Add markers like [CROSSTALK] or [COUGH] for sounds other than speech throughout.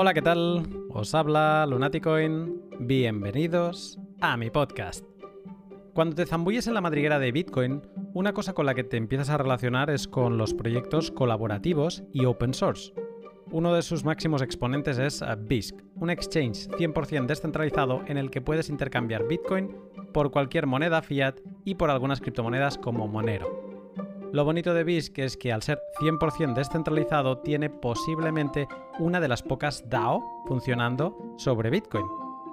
Hola, ¿qué tal? Os habla Lunaticoin. Bienvenidos a mi podcast. Cuando te zambulles en la madriguera de Bitcoin, una cosa con la que te empiezas a relacionar es con los proyectos colaborativos y open source. Uno de sus máximos exponentes es BISC, un exchange 100% descentralizado en el que puedes intercambiar Bitcoin por cualquier moneda fiat y por algunas criptomonedas como Monero. Lo bonito de BISC es que al ser 100% descentralizado tiene posiblemente una de las pocas DAO funcionando sobre Bitcoin.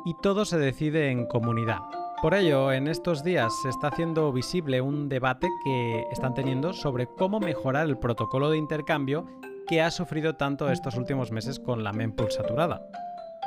Y todo se decide en comunidad. Por ello, en estos días se está haciendo visible un debate que están teniendo sobre cómo mejorar el protocolo de intercambio que ha sufrido tanto estos últimos meses con la mempool saturada.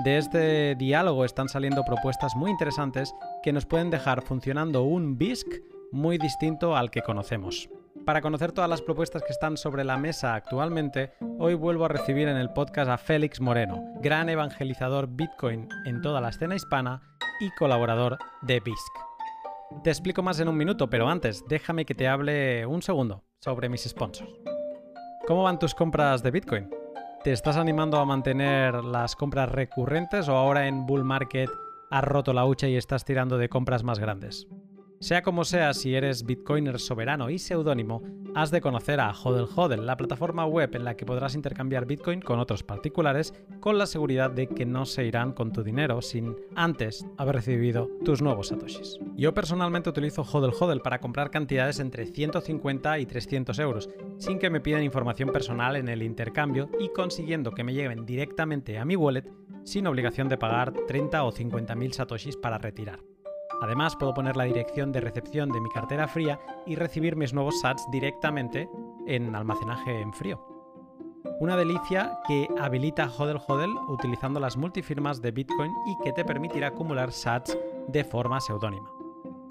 De este diálogo están saliendo propuestas muy interesantes que nos pueden dejar funcionando un BISC muy distinto al que conocemos. Para conocer todas las propuestas que están sobre la mesa actualmente, hoy vuelvo a recibir en el podcast a Félix Moreno, gran evangelizador Bitcoin en toda la escena hispana y colaborador de BISC. Te explico más en un minuto, pero antes déjame que te hable un segundo sobre mis sponsors. ¿Cómo van tus compras de Bitcoin? ¿Te estás animando a mantener las compras recurrentes o ahora en bull market has roto la hucha y estás tirando de compras más grandes? Sea como sea, si eres bitcoiner soberano y seudónimo, has de conocer a Hodel Hodel, la plataforma web en la que podrás intercambiar bitcoin con otros particulares con la seguridad de que no se irán con tu dinero sin antes haber recibido tus nuevos satoshis. Yo personalmente utilizo Hodel Hodel para comprar cantidades entre 150 y 300 euros, sin que me pidan información personal en el intercambio y consiguiendo que me lleguen directamente a mi wallet sin obligación de pagar 30 o 50 mil satoshis para retirar. Además, puedo poner la dirección de recepción de mi cartera fría y recibir mis nuevos SATs directamente en almacenaje en frío. Una delicia que habilita Hodel Hodel utilizando las multifirmas de Bitcoin y que te permitirá acumular SATs de forma seudónima.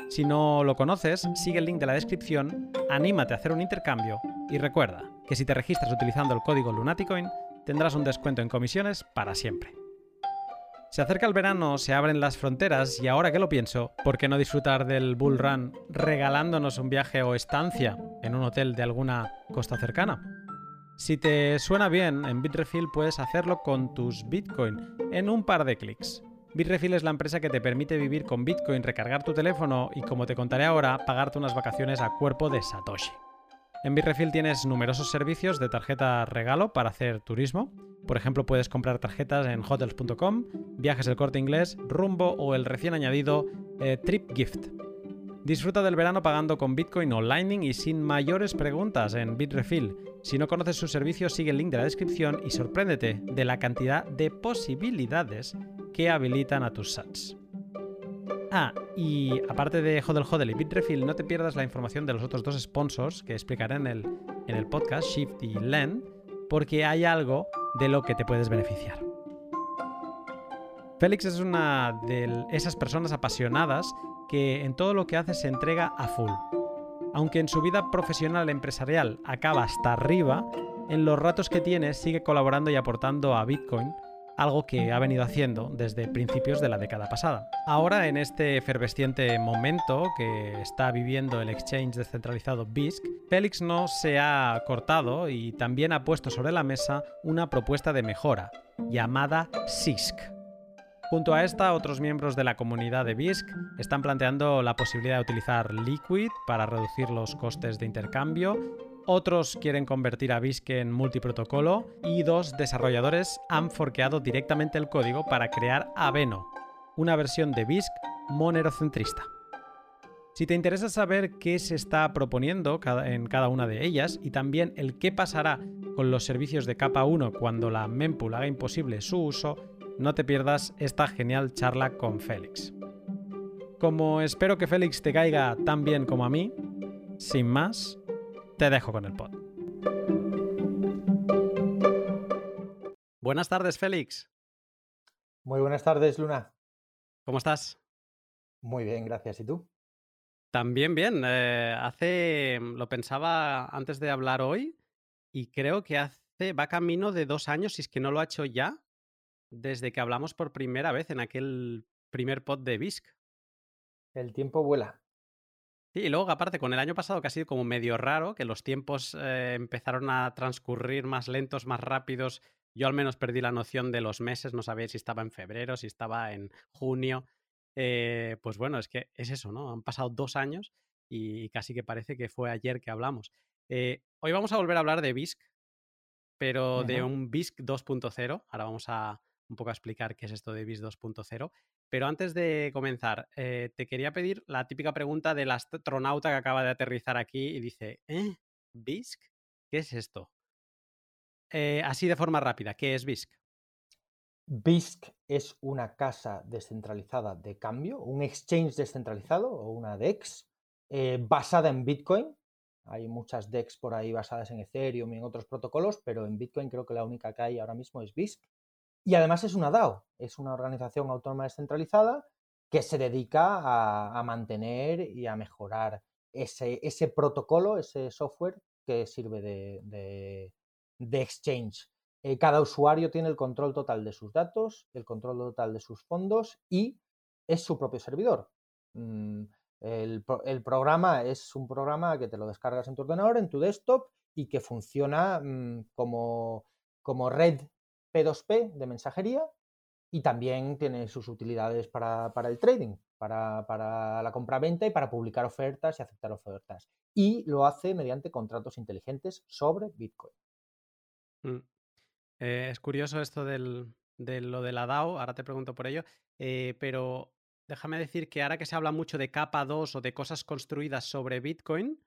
Si no lo conoces, sigue el link de la descripción, anímate a hacer un intercambio y recuerda que si te registras utilizando el código Lunaticoin tendrás un descuento en comisiones para siempre. Se acerca el verano, se abren las fronteras y ahora que lo pienso, ¿por qué no disfrutar del Bull Run regalándonos un viaje o estancia en un hotel de alguna costa cercana? Si te suena bien, en Bitrefill puedes hacerlo con tus Bitcoin en un par de clics. Bitrefill es la empresa que te permite vivir con Bitcoin, recargar tu teléfono y, como te contaré ahora, pagarte unas vacaciones a cuerpo de Satoshi. En Bitrefill tienes numerosos servicios de tarjeta regalo para hacer turismo. Por ejemplo, puedes comprar tarjetas en hotels.com, viajes del corte inglés, rumbo o el recién añadido eh, Trip Gift. Disfruta del verano pagando con Bitcoin o Lightning y sin mayores preguntas en Bitrefill. Si no conoces sus servicios, sigue el link de la descripción y sorpréndete de la cantidad de posibilidades que habilitan a tus sats. Ah, y aparte de Hodel Hodel y Bitrefill, no te pierdas la información de los otros dos sponsors que explicaré en el, en el podcast, Shift y Len, porque hay algo de lo que te puedes beneficiar. Félix es una de esas personas apasionadas que en todo lo que hace se entrega a full. Aunque en su vida profesional empresarial acaba hasta arriba, en los ratos que tiene sigue colaborando y aportando a Bitcoin algo que ha venido haciendo desde principios de la década pasada. Ahora, en este efervesciente momento que está viviendo el exchange descentralizado BISC, Félix no se ha cortado y también ha puesto sobre la mesa una propuesta de mejora, llamada SISC. Junto a esta, otros miembros de la comunidad de BISC están planteando la posibilidad de utilizar Liquid para reducir los costes de intercambio otros quieren convertir a BISC en multiprotocolo y dos desarrolladores han forqueado directamente el código para crear Aveno, una versión de BISC monerocentrista. Si te interesa saber qué se está proponiendo en cada una de ellas y también el qué pasará con los servicios de capa 1 cuando la mempool haga imposible su uso, no te pierdas esta genial charla con Félix. Como espero que Félix te caiga tan bien como a mí, sin más, te dejo con el pod. Buenas tardes, Félix. Muy buenas tardes, Luna. ¿Cómo estás? Muy bien, gracias. ¿Y tú? También bien. Eh, hace, lo pensaba antes de hablar hoy y creo que hace, va camino de dos años, si es que no lo ha hecho ya, desde que hablamos por primera vez en aquel primer pod de BISC. El tiempo vuela. Sí, y luego aparte con el año pasado que ha sido como medio raro, que los tiempos eh, empezaron a transcurrir más lentos, más rápidos, Yo al menos perdí la noción de los meses, no sabía si estaba en febrero, si estaba en junio. Eh, pues bueno, es que es eso, ¿no? Han pasado dos años y casi que parece que fue ayer que hablamos. Eh, hoy vamos a volver a hablar de BISC, pero de un BISC 2.0. Ahora vamos a un poco a explicar qué es esto de BISC 2.0. Pero antes de comenzar, eh, te quería pedir la típica pregunta del astronauta que acaba de aterrizar aquí y dice, ¿eh? ¿BISC? ¿Qué es esto? Eh, así de forma rápida, ¿qué es BISC? BISC es una casa descentralizada de cambio, un exchange descentralizado o una DEX eh, basada en Bitcoin. Hay muchas DEX por ahí basadas en Ethereum y en otros protocolos, pero en Bitcoin creo que la única que hay ahora mismo es BISC. Y además es una DAO, es una organización autónoma descentralizada que se dedica a, mantener y a mejorar ese, ese, protocolo, ese software que sirve de, exchange. Eh, cada usuario tiene el control total de sus datos, el control total de sus fondos y es su propio servidor. Mm, el, programa es un programa que te lo descargas en tu ordenador, en tu desktop y que funciona mm, como, como red P2P de mensajería y también tiene sus utilidades para, el trading, para, para la compra-venta y para publicar ofertas y aceptar ofertas. Y lo hace mediante contratos inteligentes sobre Bitcoin. Mm. Eh, es curioso esto del, de lo de la DAO, ahora te pregunto por ello, eh, pero déjame decir que ahora que se habla mucho de capa 2 o de cosas construidas sobre Bitcoin,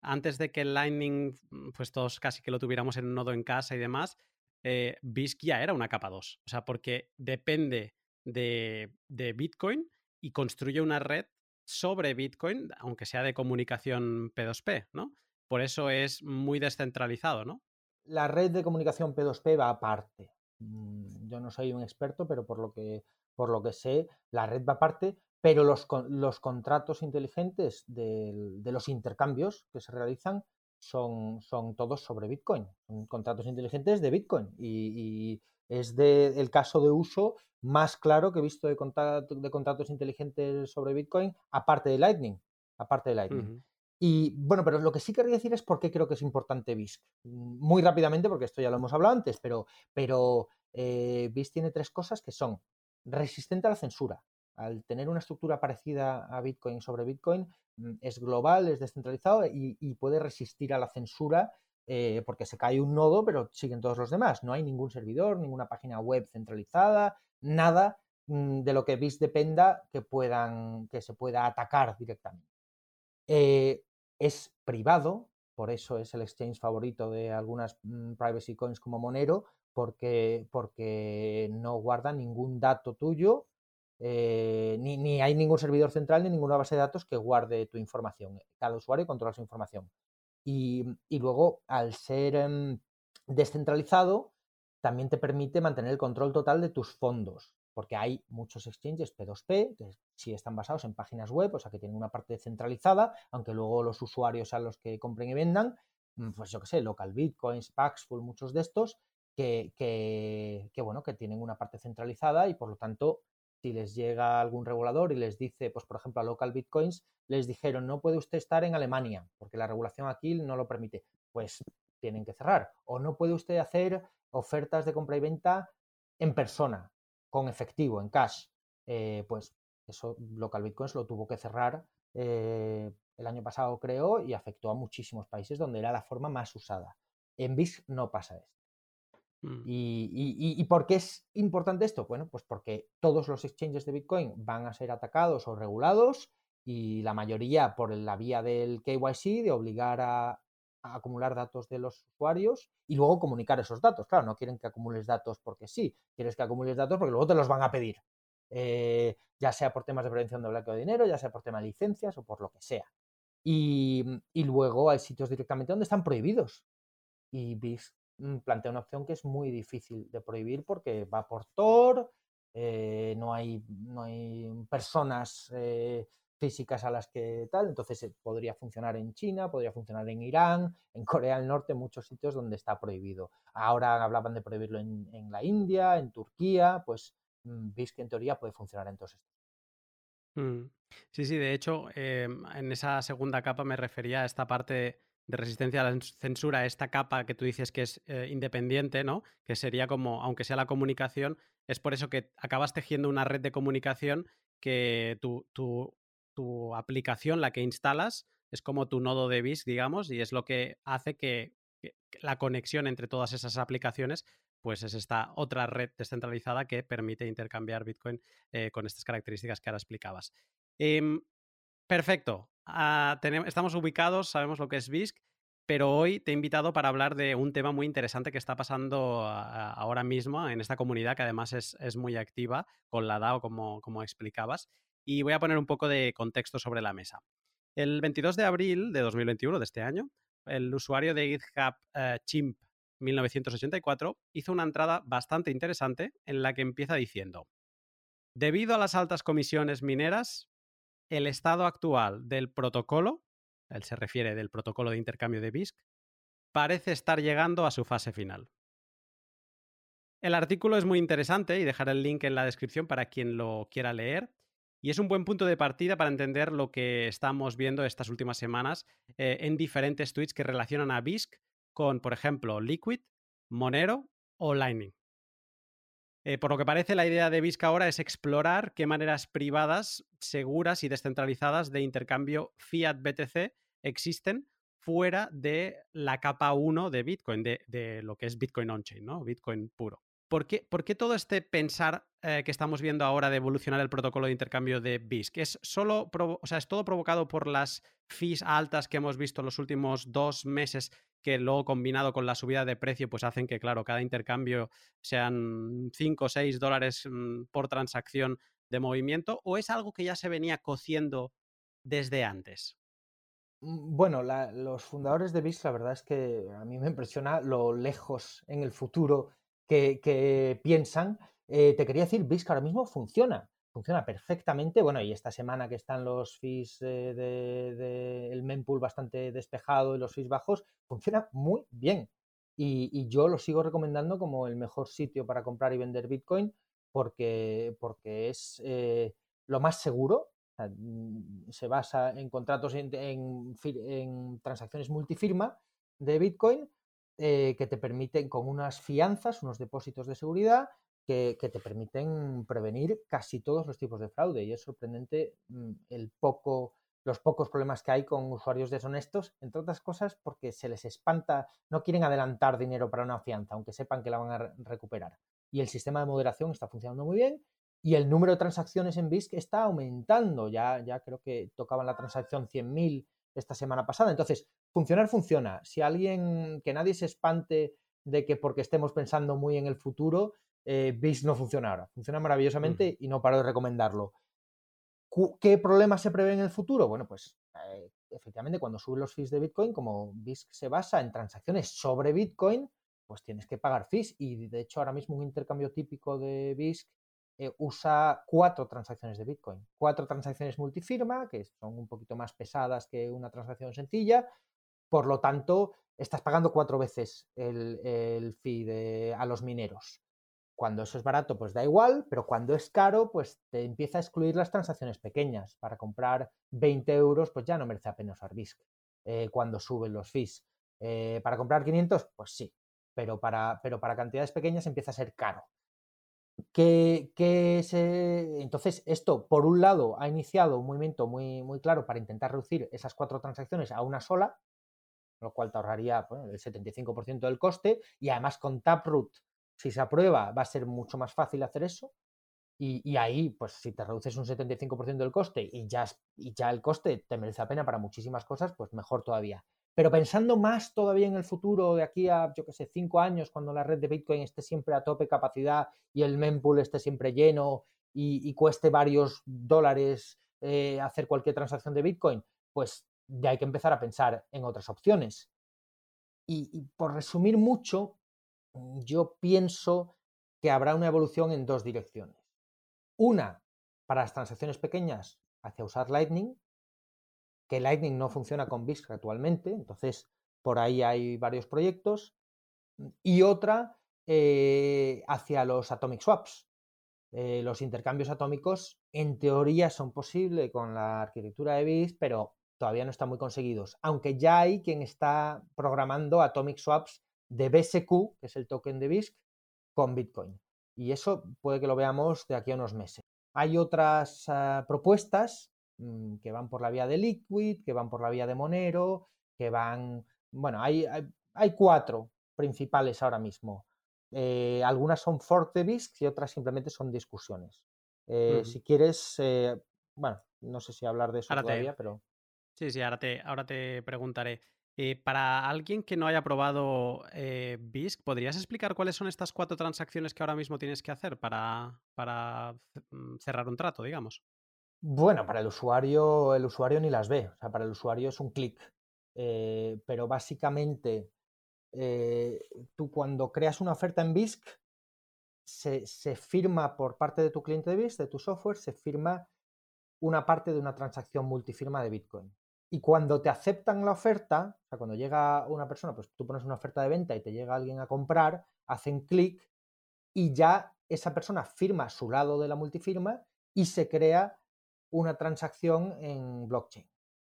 antes de que el Lightning, mm, pues todos casi que lo tuviéramos en un nodo en casa y demás, eh, BISC ya era una capa 2. O sea, porque depende de, Bitcoin y construye una red sobre Bitcoin, aunque sea de comunicación P2P, ¿no? Por eso es muy descentralizado, ¿no? La red de comunicación P2P va aparte. Mm, yo no soy un experto, pero por lo que, por lo que sé, la red va aparte, pero los, los contratos inteligentes de los intercambios que se realizan son, son todos sobre Bitcoin, son contratos inteligentes de Bitcoin y, es de, el caso de uso más claro que he visto de, de contratos inteligentes sobre Bitcoin, aparte de Lightning, aparte de Lightning. Y bueno, pero lo que sí quería decir es por qué creo que es importante BISC. Muy rápidamente, porque esto ya lo hemos hablado antes, pero, pero eh, BISC tiene tres cosas que son resistente a la censura. Al tener una estructura parecida a Bitcoin sobre Bitcoin, Mm, es global, es descentralizado y, puede resistir a la censura eh, porque se cae un nodo, pero siguen todos los demás. No hay ningún servidor, ninguna página web centralizada, nada mm, de lo que BIS dependa que, puedan, que se pueda atacar directamente. Eh, es privado, por eso es el exchange favorito de algunas mm, privacy coins como Monero, porque, porque no guarda ningún dato tuyo eh, ni, hay ningún servidor central ni ninguna base de datos que guarde tu información. Cada usuario controla su información. Y, luego, al ser em, descentralizado, también te permite mantener el control total de tus fondos, porque hay muchos exchanges P2P que sí están basados en páginas web, o sea que tienen una parte centralizada, aunque luego los usuarios a los que compren y vendan, mm, pues yo qué sé, Local Bitcoins, Paxful, muchos de estos, que, que, bueno, que tienen una parte centralizada y por lo tanto si les llega algún regulador y les dice, pues por ejemplo a Local Bitcoins, les dijeron, no puede usted estar en Alemania, porque la regulación aquí no lo permite, pues tienen que cerrar. O no puede usted hacer ofertas de compra y venta en persona, con efectivo, en cash. Eh, pues eso Local Bitcoins lo tuvo que cerrar eh, el año pasado, creo, y afectó a muchísimos países donde era la forma más usada. En BIS no pasa esto. Mm. ¿Y, por qué es importante esto? Bueno, pues porque todos los exchanges de Bitcoin van a ser atacados o regulados y la mayoría por la vía del KYC, de obligar a, acumular datos de los usuarios y luego comunicar esos datos. Claro, no quieren que acumules datos porque sí, quieres que acumules datos porque luego te los van a pedir. Eh, ya sea por temas de prevención de blanqueo de dinero, ya sea por tema de licencias o por lo que sea. Y, y luego hay sitios directamente donde están prohibidos. Y BIS plantea una opción que es muy difícil de prohibir porque va por Tor, eh, no, hay, no hay personas eh, físicas a las que tal, entonces eh, podría funcionar en China, podría funcionar en Irán, [LAUGHS] en Corea del Norte, muchos sitios donde está prohibido. Ahora hablaban de prohibirlo en, la India, en Turquía, pues mm, veis que en teoría puede funcionar en todos estos. Mm. Sí, sí, de hecho, em, en esa segunda capa me refería a esta parte de resistencia a la censura, esta capa que tú dices que es eh, independiente, ¿no? Que sería como, aunque sea la comunicación, es por eso que acabas tejiendo una red de comunicación que tu, tu, aplicación, la que instalas, es como tu nodo de BIS, digamos, y es lo que hace que, la conexión entre todas esas aplicaciones pues es esta otra red descentralizada que permite intercambiar Bitcoin eh, con estas características que ahora explicabas. Em, perfecto. Estamos ubicados, sabemos lo que es BISC, pero hoy te he invitado para hablar de un tema muy interesante que está pasando ahora mismo en esta comunidad, que además es, muy activa con la DAO, como, como, explicabas. Y voy a poner un poco de contexto sobre la mesa. El 22 de abril de 2021, de este año, el usuario de GitHub eh, Chimp 1984 hizo una entrada bastante interesante en la que empieza diciendo, debido a las altas comisiones mineras, el estado actual del protocolo, él se refiere del protocolo de intercambio de BISC, parece estar llegando a su fase final. El artículo es muy interesante y dejaré el link en la descripción para quien lo quiera leer. Y es un buen punto de partida para entender lo que estamos viendo estas últimas semanas eh, en diferentes tweets que relacionan a BISC con, por ejemplo, Liquid, Monero o Lightning. Eh, por lo que parece, la idea de BISC ahora es explorar qué maneras privadas, seguras y descentralizadas de intercambio fiat-BTC existen fuera de la capa 1 de Bitcoin, de, de lo que es Bitcoin on-chain, ¿no? Bitcoin puro. ¿Por qué, todo este pensar eh, que estamos viendo ahora de evolucionar el protocolo de intercambio de BISC? ¿Es, solo o sea, ¿Es todo provocado por las fees altas que hemos visto en los últimos dos meses que luego combinado con la subida de precio pues hacen que, claro, cada intercambio sean 5 o 6 dólares mm, por transacción de movimiento? ¿O es algo que ya se venía cociendo desde antes? Mm, bueno, los fundadores de BISC, la verdad es que a mí me impresiona lo lejos en el futuro que, piensan. Eh, te quería decir, BISC ahora mismo funciona, funciona perfectamente. Bueno, y esta semana que están los fees del de, el mempool bastante despejado y los fees bajos, funciona muy bien. Y, yo lo sigo recomendando como el mejor sitio para comprar y vender Bitcoin porque, porque es eh, lo más seguro. Mm, se basa en contratos en, en transacciones multifirma de Bitcoin eh, que te permiten, con unas fianzas, unos depósitos de seguridad, que, te permiten prevenir casi todos los tipos de fraude. Y es sorprendente mm, el poco, los pocos problemas que hay con usuarios deshonestos, entre otras cosas porque se les espanta, no quieren adelantar dinero para una fianza, aunque sepan que la van a recuperar. Y el sistema de moderación está funcionando muy bien y el número de transacciones en BISC está aumentando. Ya, ya creo que tocaban la transacción 100.000 esta semana pasada. Entonces, funcionar funciona. Si alguien, que nadie se espante de que porque estemos pensando muy en el futuro, eh, no funciona ahora. Funciona maravillosamente y no paro de recomendarlo. ¿Qué problemas se prevé en el futuro? Bueno, pues eh, efectivamente cuando suben los fees de Bitcoin, como BISC se basa en transacciones sobre Bitcoin, pues tienes que pagar fees y de hecho ahora mismo un intercambio típico de BISC eh, usa cuatro transacciones de Bitcoin. Cuatro transacciones multifirma, que son un poquito más pesadas que una transacción sencilla. Por lo tanto, estás pagando cuatro veces el, fee a los mineros. Cuando eso es barato, pues da igual, pero cuando es caro, pues te empieza a excluir las transacciones pequeñas. Para comprar 20 euros, pues ya no merece la pena usar eh, cuando suben los fees. Eh, para comprar 500, pues sí, pero para, pero para cantidades pequeñas empieza a ser caro. Entonces, esto, por un lado, ha iniciado un movimiento muy, muy claro para intentar reducir esas cuatro transacciones a una sola, lo cual te ahorraría el 75% del coste, y además con Taproot, si se aprueba, va a ser mucho más fácil hacer eso. Y, ahí, pues si te reduces un 75% del coste y ya, y ya el coste te merece la pena para muchísimas cosas, pues mejor todavía. Pero pensando más todavía en el futuro, de aquí a, yo qué sé, cinco años, cuando la red de Bitcoin esté siempre a tope capacidad y el mempool esté siempre lleno y, cueste varios dólares eh, hacer cualquier transacción de Bitcoin, pues ya hay que empezar a pensar en otras opciones. Y, por resumir mucho, yo pienso que habrá una evolución en dos direcciones. Una, para las transacciones pequeñas, hacia usar Lightning, que Lightning no funciona con BISC actualmente, entonces por ahí hay varios proyectos, y otra eh, hacia los atomic swaps. Eh, los intercambios atómicos en teoría son posibles con la arquitectura de BISC, pero todavía no están muy conseguidos, aunque ya hay quien está programando atomic swaps de BSQ, que es el token de BISC, con Bitcoin. Y eso puede que lo veamos de aquí a unos meses. Hay otras ah, propuestas mm, que van por la vía de Liquid, que van por la vía de Monero, que van... Bueno, hay, hay, cuatro principales ahora mismo. Eh, algunas son fork de BISC y otras simplemente son discusiones. Eh, si quieres, eh, bueno, no sé si hablar de eso todavía, pero... Sí, sí, ahora te, ahora te preguntaré. Eh, para alguien que no haya probado eh, BISC, ¿podrías explicar cuáles son estas cuatro transacciones que ahora mismo tienes que hacer para, para mm, cerrar un trato, digamos? Bueno, para el usuario, el usuario ni las ve. O sea, para el usuario es un clic. Eh, pero básicamente, tú cuando creas una oferta en BISC, se, se, firma por parte de tu cliente de BISC, de tu software, se firma una parte de una transacción multifirma de Bitcoin. Y cuando te aceptan la oferta, o sea, cuando llega una persona, pues tú pones una oferta de venta y te llega alguien a comprar, hacen clic y ya esa persona firma su lado de la multifirma y se crea una transacción en blockchain.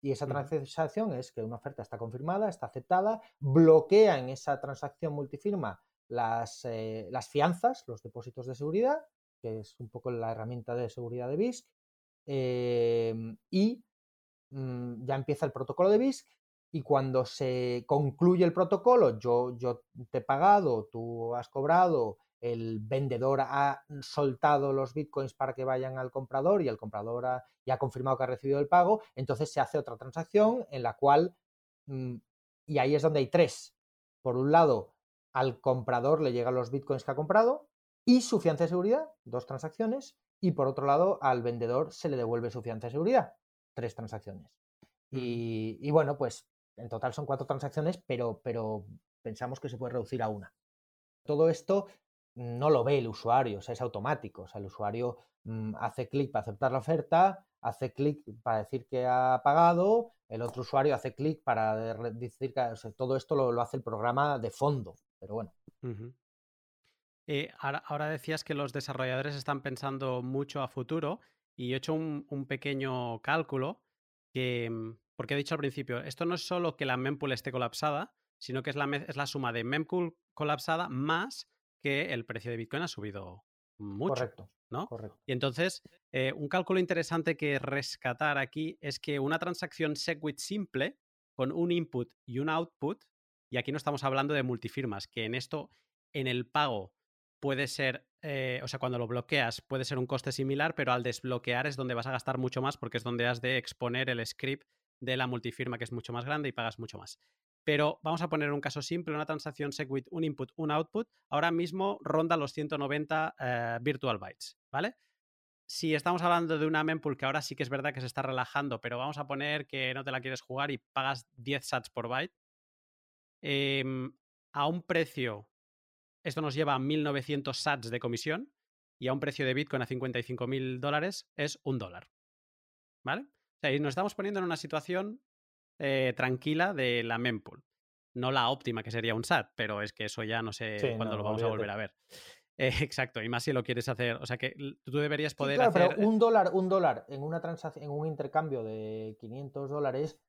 Y esa transacción es que una oferta está confirmada, está aceptada, bloquea en esa transacción multifirma las, eh, las fianzas, los depósitos de seguridad, que es un poco la herramienta de seguridad de BISC, em, y Mm, ya empieza el protocolo de BISC y cuando se concluye el protocolo, yo, te he pagado, tú has cobrado, el vendedor ha soltado los bitcoins para que vayan al comprador y el comprador ha, ya ha confirmado que ha recibido el pago, entonces se hace otra transacción en la cual, mm, y ahí es donde hay tres. Por un lado, al comprador le llegan los bitcoins que ha comprado y su fianza de seguridad, dos transacciones, y por otro lado, al vendedor se le devuelve su fianza de seguridad tres transacciones. Y, bueno, pues en total son cuatro transacciones, pero, pero pensamos que se puede reducir a una. Todo esto no lo ve el usuario, o sea, es automático. O sea, el usuario mm, hace clic para aceptar la oferta, hace clic para decir que ha pagado, el otro usuario hace clic para decir que todo esto lo, hace el programa de fondo. Pero bueno. Eh, ahora, decías que los desarrolladores están pensando mucho a futuro y he hecho un, pequeño cálculo que, mm, porque he dicho al principio, esto no es solo que la mempool esté colapsada, sino que es la, es la suma de mempool colapsada más que el precio de Bitcoin ha subido mucho. Correcto. ¿no? Correcto. Y entonces, eh, un cálculo interesante que rescatar aquí es que una transacción SegWit simple, con un input y un output, y aquí no estamos hablando de multifirmas, que en esto, en el pago, puede ser eh, o sea, cuando lo bloqueas puede ser un coste similar, pero al desbloquear es donde vas a gastar mucho más porque es donde has de exponer el script de la multifirma que es mucho más grande y pagas mucho más. Pero vamos a poner un caso simple, una transacción SegWit, un input, un output, ahora mismo ronda los 190 eh, virtual bytes, ¿vale? Si estamos hablando de una mempool que ahora sí que es verdad que se está relajando, pero vamos a poner que no te la quieres jugar y pagas 10 sats por byte, em, a un precio esto nos lleva a 1.900 sats de comisión y a un precio de Bitcoin a 55.000 dólares es un dólar. ¿Vale? O sea, y nos estamos poniendo en una situación eh, tranquila de la mempool. No la óptima, que sería un SAT, pero es que eso ya no sé cuándo lo vamos a volver a ver. [LAUGHS] Eh, exacto, y más si lo quieres hacer. O sea que tú deberías poder claro, hacer. Pero un dólar, un dólar en una transacción, en un intercambio de 500 dólares,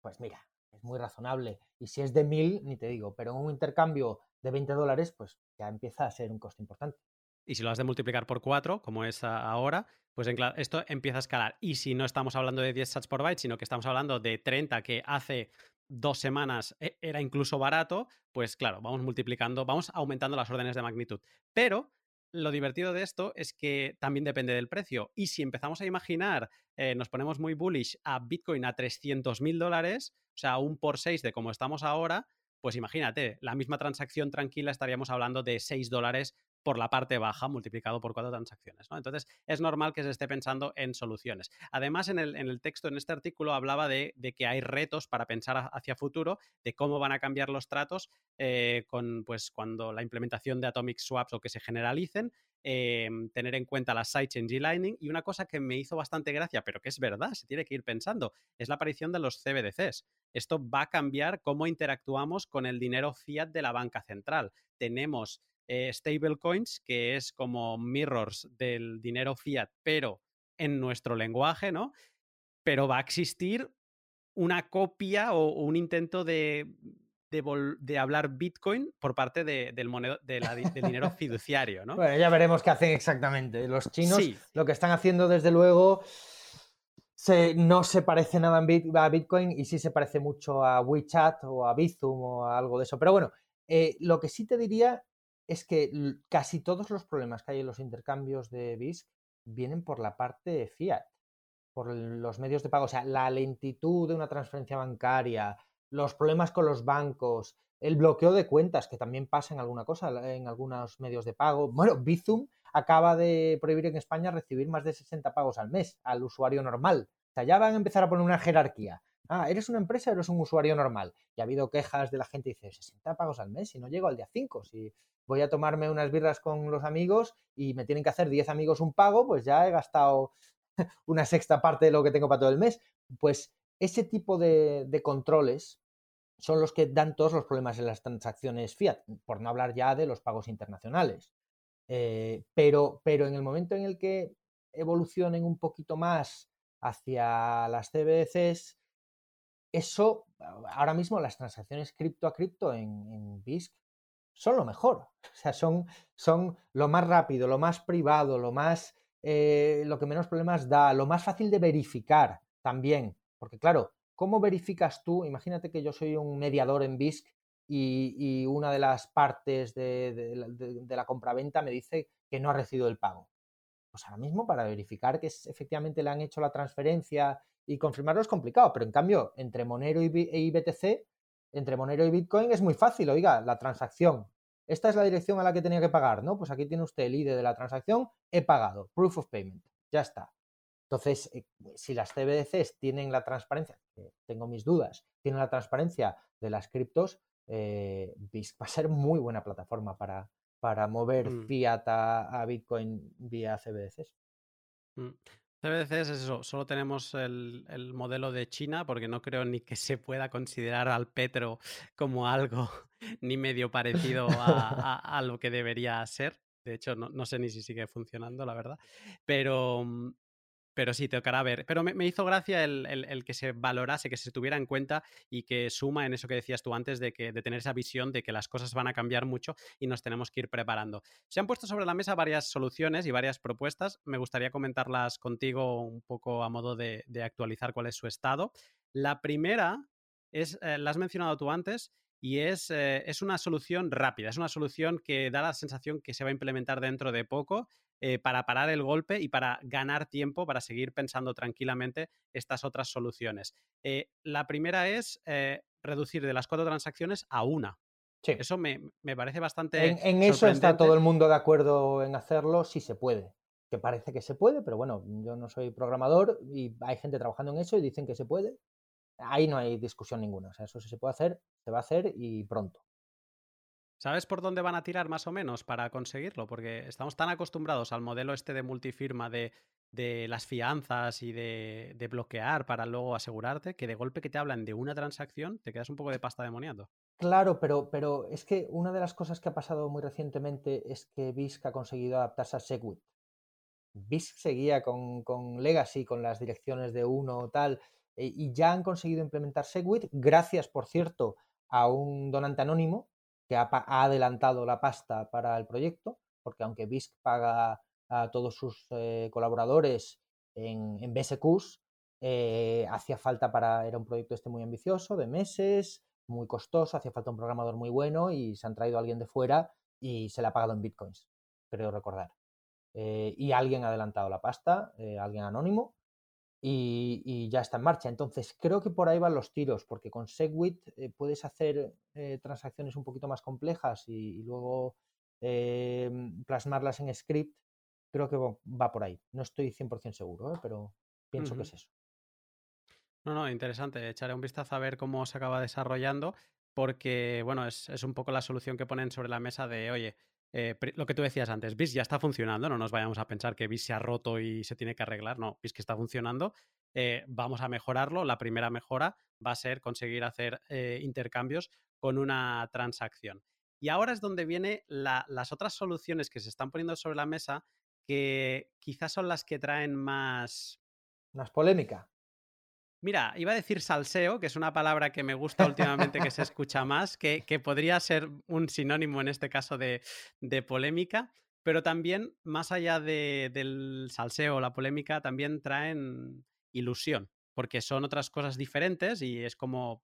pues mira, es muy razonable. Y si es de 1000, ni te digo, pero un intercambio de 20 dólares, pues ya empieza a ser un coste importante. Y si lo has de multiplicar por 4, como es ahora, pues esto empieza a escalar. Y si no estamos hablando de 10 sats por byte, sino que estamos hablando de 30, que hace dos semanas e, era incluso barato, pues claro, vamos multiplicando, vamos aumentando las órdenes de magnitud. Pero lo divertido de esto es que también depende del precio. Y si empezamos a imaginar, eh, nos ponemos muy bullish a Bitcoin a 300 mil dólares, o sea, un por 6 de como estamos ahora, pues imagínate, la misma transacción tranquila estaríamos hablando de 6 dólares por la parte baja multiplicado por cuatro transacciones. ¿no? Entonces, es normal que se esté pensando en soluciones. Además, en el, texto, en este artículo, hablaba de, que hay retos para pensar hacia futuro, de cómo van a cambiar los tratos eh, con, pues, cuando la implementación de Atomic Swaps o que se generalicen, em, tener en cuenta las sidechains y Lightning. Y una cosa que me hizo bastante gracia, pero que es verdad, se tiene que ir pensando, es la aparición de los CBDCs. Esto va a cambiar cómo interactuamos con el dinero fiat de la banca central. Tenemos eh, stablecoins, que es como mirrors del dinero fiat, pero en nuestro lenguaje, ¿no? Pero va a existir una copia o, un intento de, de, hablar Bitcoin por parte del, del dinero [LAUGHS] fiduciario, ¿no? Bueno, ya veremos qué hacen exactamente. Los chinos lo que están haciendo, desde luego, no se parece nada a Bitcoin y sí se parece mucho a WeChat o a Bizum o a algo de eso. Pero bueno, eh, lo que sí te diría es que casi todos los problemas que hay en los intercambios de BISC vienen por la parte fiat, por los medios de pago, o sea, la lentitud de una transferencia bancaria, los problemas con los bancos, el bloqueo de cuentas, que también pasa en alguna cosa, en algunos medios de pago. Bueno, Bizum acaba de prohibir en España recibir más de 60 pagos al mes al usuario normal. O sea, ya van a empezar a poner una jerarquía. Ah, ¿eres una empresa eres un usuario normal? Y ha habido quejas de la gente dice, 60 pagos al mes y no llego al día 5. Si voy a tomarme unas birras con los amigos y me tienen que hacer 10 amigos un pago, pues ya he gastado [LAUGHS] una sexta parte de lo que tengo para todo el mes. Pues ese tipo de, controles son los que dan todos los problemas en las transacciones fiat, por no hablar ya de los pagos internacionales. Eh, pero, pero en el momento en el que evolucionen un poquito más hacia las CBDCs, eso, ahora mismo las transacciones cripto a cripto en, BISC son lo mejor. [LAUGHS] O sea, son, son lo más rápido, lo más privado, lo más, eh, lo que menos problemas da, lo más fácil de verificar también. Porque claro, ¿cómo verificas tú? Imagínate que yo soy un mediador en BISC y, una de las partes de, de la compraventa me dice que no ha recibido el pago. Pues ahora mismo para verificar que efectivamente le han hecho la transferencia y confirmarlo es complicado, pero en cambio entre Monero y BTC entre Monero y Bitcoin es muy fácil, oiga, la transacción. Esta es la dirección a la que tenía que pagar, ¿no? Pues aquí tiene usted el ID de la transacción, he pagado, proof of payment, ya está. Entonces, eh, si las CBDCs tienen la transparencia, tengo mis dudas, tienen la transparencia de las criptos, eh, va a ser muy buena plataforma para, para mover mm. fiat a, Bitcoin vía CBDCs. CBDCs es eso, solo tenemos el, modelo de China porque no creo ni que se pueda considerar al Petro como algo [LAUGHS] ni medio parecido [LAUGHS] a, lo que debería ser. De hecho, no, no, sé ni si sigue funcionando, la verdad. Pero, mm, pero sí, tocará ver. Pero me, hizo gracia el, que se valorase, que se tuviera en cuenta y que suma en eso que decías tú antes de, que, de tener esa visión de que las cosas van a cambiar mucho y nos tenemos que ir preparando. Se han puesto sobre la mesa varias soluciones y varias propuestas. Me gustaría comentarlas contigo un poco a modo de, actualizar cuál es su estado. La primera es, eh, la has mencionado tú antes, y es, eh, es, una solución rápida, es una solución que da la sensación que se va a implementar dentro de poco eh, para parar el golpe y para ganar tiempo, para seguir pensando tranquilamente estas otras soluciones. Eh, la primera es reducir de las cuatro transacciones a una. Eso me, parece bastante. En, en eso está todo el mundo de acuerdo en hacerlo, si se puede. Que parece que se puede, pero bueno, yo no soy programador y hay gente trabajando en eso y dicen que se puede. Ahí no hay discusión ninguna. O sea, eso se puede hacer, se va a hacer y pronto. ¿Sabes por dónde van a tirar más o menos para conseguirlo? Porque estamos tan acostumbrados al modelo este de multifirma de, las fianzas y de, bloquear para luego asegurarte que de golpe que te hablan de una transacción te quedas un poco de pasta de moniato. Claro, pero, pero es que una de las cosas que ha pasado muy recientemente es que BISC ha conseguido adaptarse a Segwit. BISC seguía con, con Legacy, con las direcciones de uno o tal, eh, y ya han conseguido implementar Segwit, gracias, por cierto, a un donante anónimo que ha, adelantado la pasta para el proyecto, porque aunque BISC paga a todos sus eh, colaboradores en, en BSQs, eh, hacía falta para, era un proyecto este muy ambicioso, de meses, muy costoso, hacía falta un programador muy bueno y se han traído a alguien de fuera y se le ha pagado en bitcoins, creo recordar. Y alguien ha adelantado la pasta, alguien anónimo, y, ya está en marcha. Entonces, creo que por ahí van los tiros, porque con Segwit eh, puedes hacer eh, transacciones un poquito más complejas y, luego eh, plasmarlas en script. Creo que va por ahí. No estoy 100% seguro, pero pienso que es eso. No, no, interesante. Echaré un vistazo a ver cómo se acaba desarrollando, porque, bueno, es, es un poco la solución que ponen sobre la mesa de, oye, eh, lo que tú decías antes, BIS ya está funcionando, no nos vayamos a pensar que BIS se ha roto y se tiene que arreglar, no, BIS que está funcionando, eh, vamos a mejorarlo, la primera mejora va a ser conseguir hacer eh, intercambios con una transacción. Y ahora es donde vienen las otras soluciones que se están poniendo sobre la mesa que quizás son las que traen más... Más polémica. Mira, iba a decir salseo, que es una palabra que me gusta últimamente que se [LAUGHS] escucha más, que, podría ser un sinónimo en este caso de, polémica, pero también, más allá del salseo o la polémica, también traen ilusión, porque son otras cosas diferentes y es como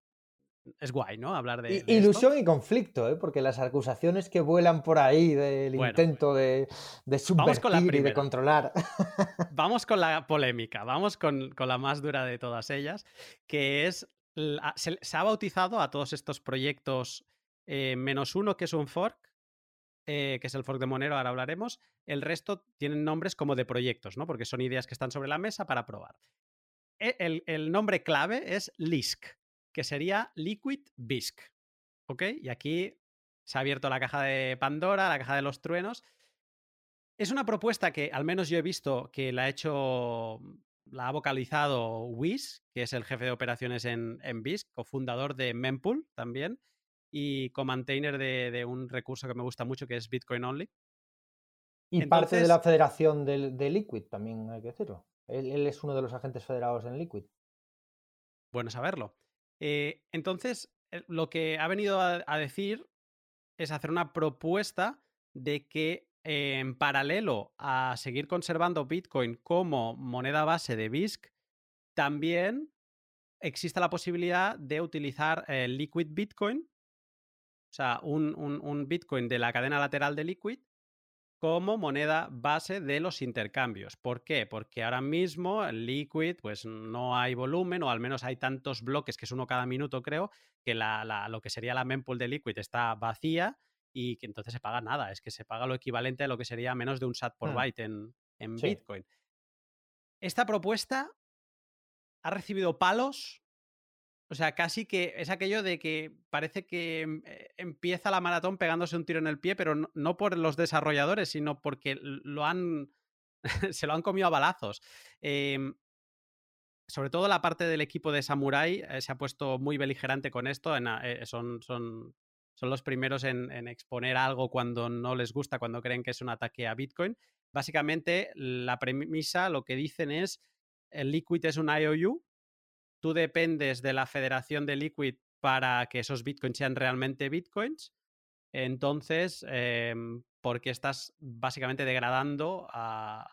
es guay, ¿no? Hablar de. Ilusión y conflicto, ¿eh? porque las acusaciones que vuelan por ahí del intento de, de subvertir y de controlar. Vamos con la [LAUGHS] polémica, vamos con, la más dura de todas ellas, que es. se, ha bautizado a todos estos proyectos eh, menos uno, que es un fork, eh, que es el fork de Monero, ahora hablaremos. El resto tienen nombres como de proyectos, ¿no? Porque son ideas que están sobre la mesa para probar. E, el, el nombre clave es LISC que sería Liquid Bisc. ¿Ok? Y aquí se ha abierto la caja de Pandora, la caja de los truenos. Es una propuesta que al menos yo he visto que la ha hecho, la ha vocalizado Wiz, que es el jefe de operaciones en, en BISC, cofundador de Mempool también, y co-maintainer de, un recurso que me gusta mucho que es Bitcoin Only. Y parte de la federación de, Liquid, también hay que decirlo. él, es uno de los agentes federados en Liquid. Bueno saberlo. Eh, entonces, eh, lo que ha venido a, decir es hacer una propuesta de que en paralelo a seguir conservando Bitcoin como moneda base de BISC, también exista la posibilidad de utilizar el Liquid Bitcoin, o sea, un, Bitcoin de la cadena lateral de Liquid, como moneda base de los intercambios. ¿Por qué? Porque ahora mismo Liquid pues no hay volumen o al menos hay tantos bloques, que es uno cada minuto creo, que lo que sería la mempool de Liquid está vacía y que entonces se paga nada. Es que se paga lo equivalente a lo que sería menos de un SAT por hmm. byte en, Bitcoin. Esta propuesta ha recibido palos o sea, casi que es aquello de que parece que em, eh, empieza la maratón pegándose un tiro en el pie, pero no, por los desarrolladores, sino porque lo han. [LAUGHS] se lo han comido a balazos. Em, sobre todo la parte del equipo de Samurai eh, se ha puesto muy beligerante con esto. Eh, son, son, son los primeros en, en, exponer algo cuando no les gusta, cuando creen que es un ataque a Bitcoin. Básicamente, la premisa, lo que dicen es: el Liquid es un IOU, tú dependes de la federación de Liquid para que esos bitcoins sean realmente bitcoins, entonces, em, ¿por qué estás básicamente degradando a,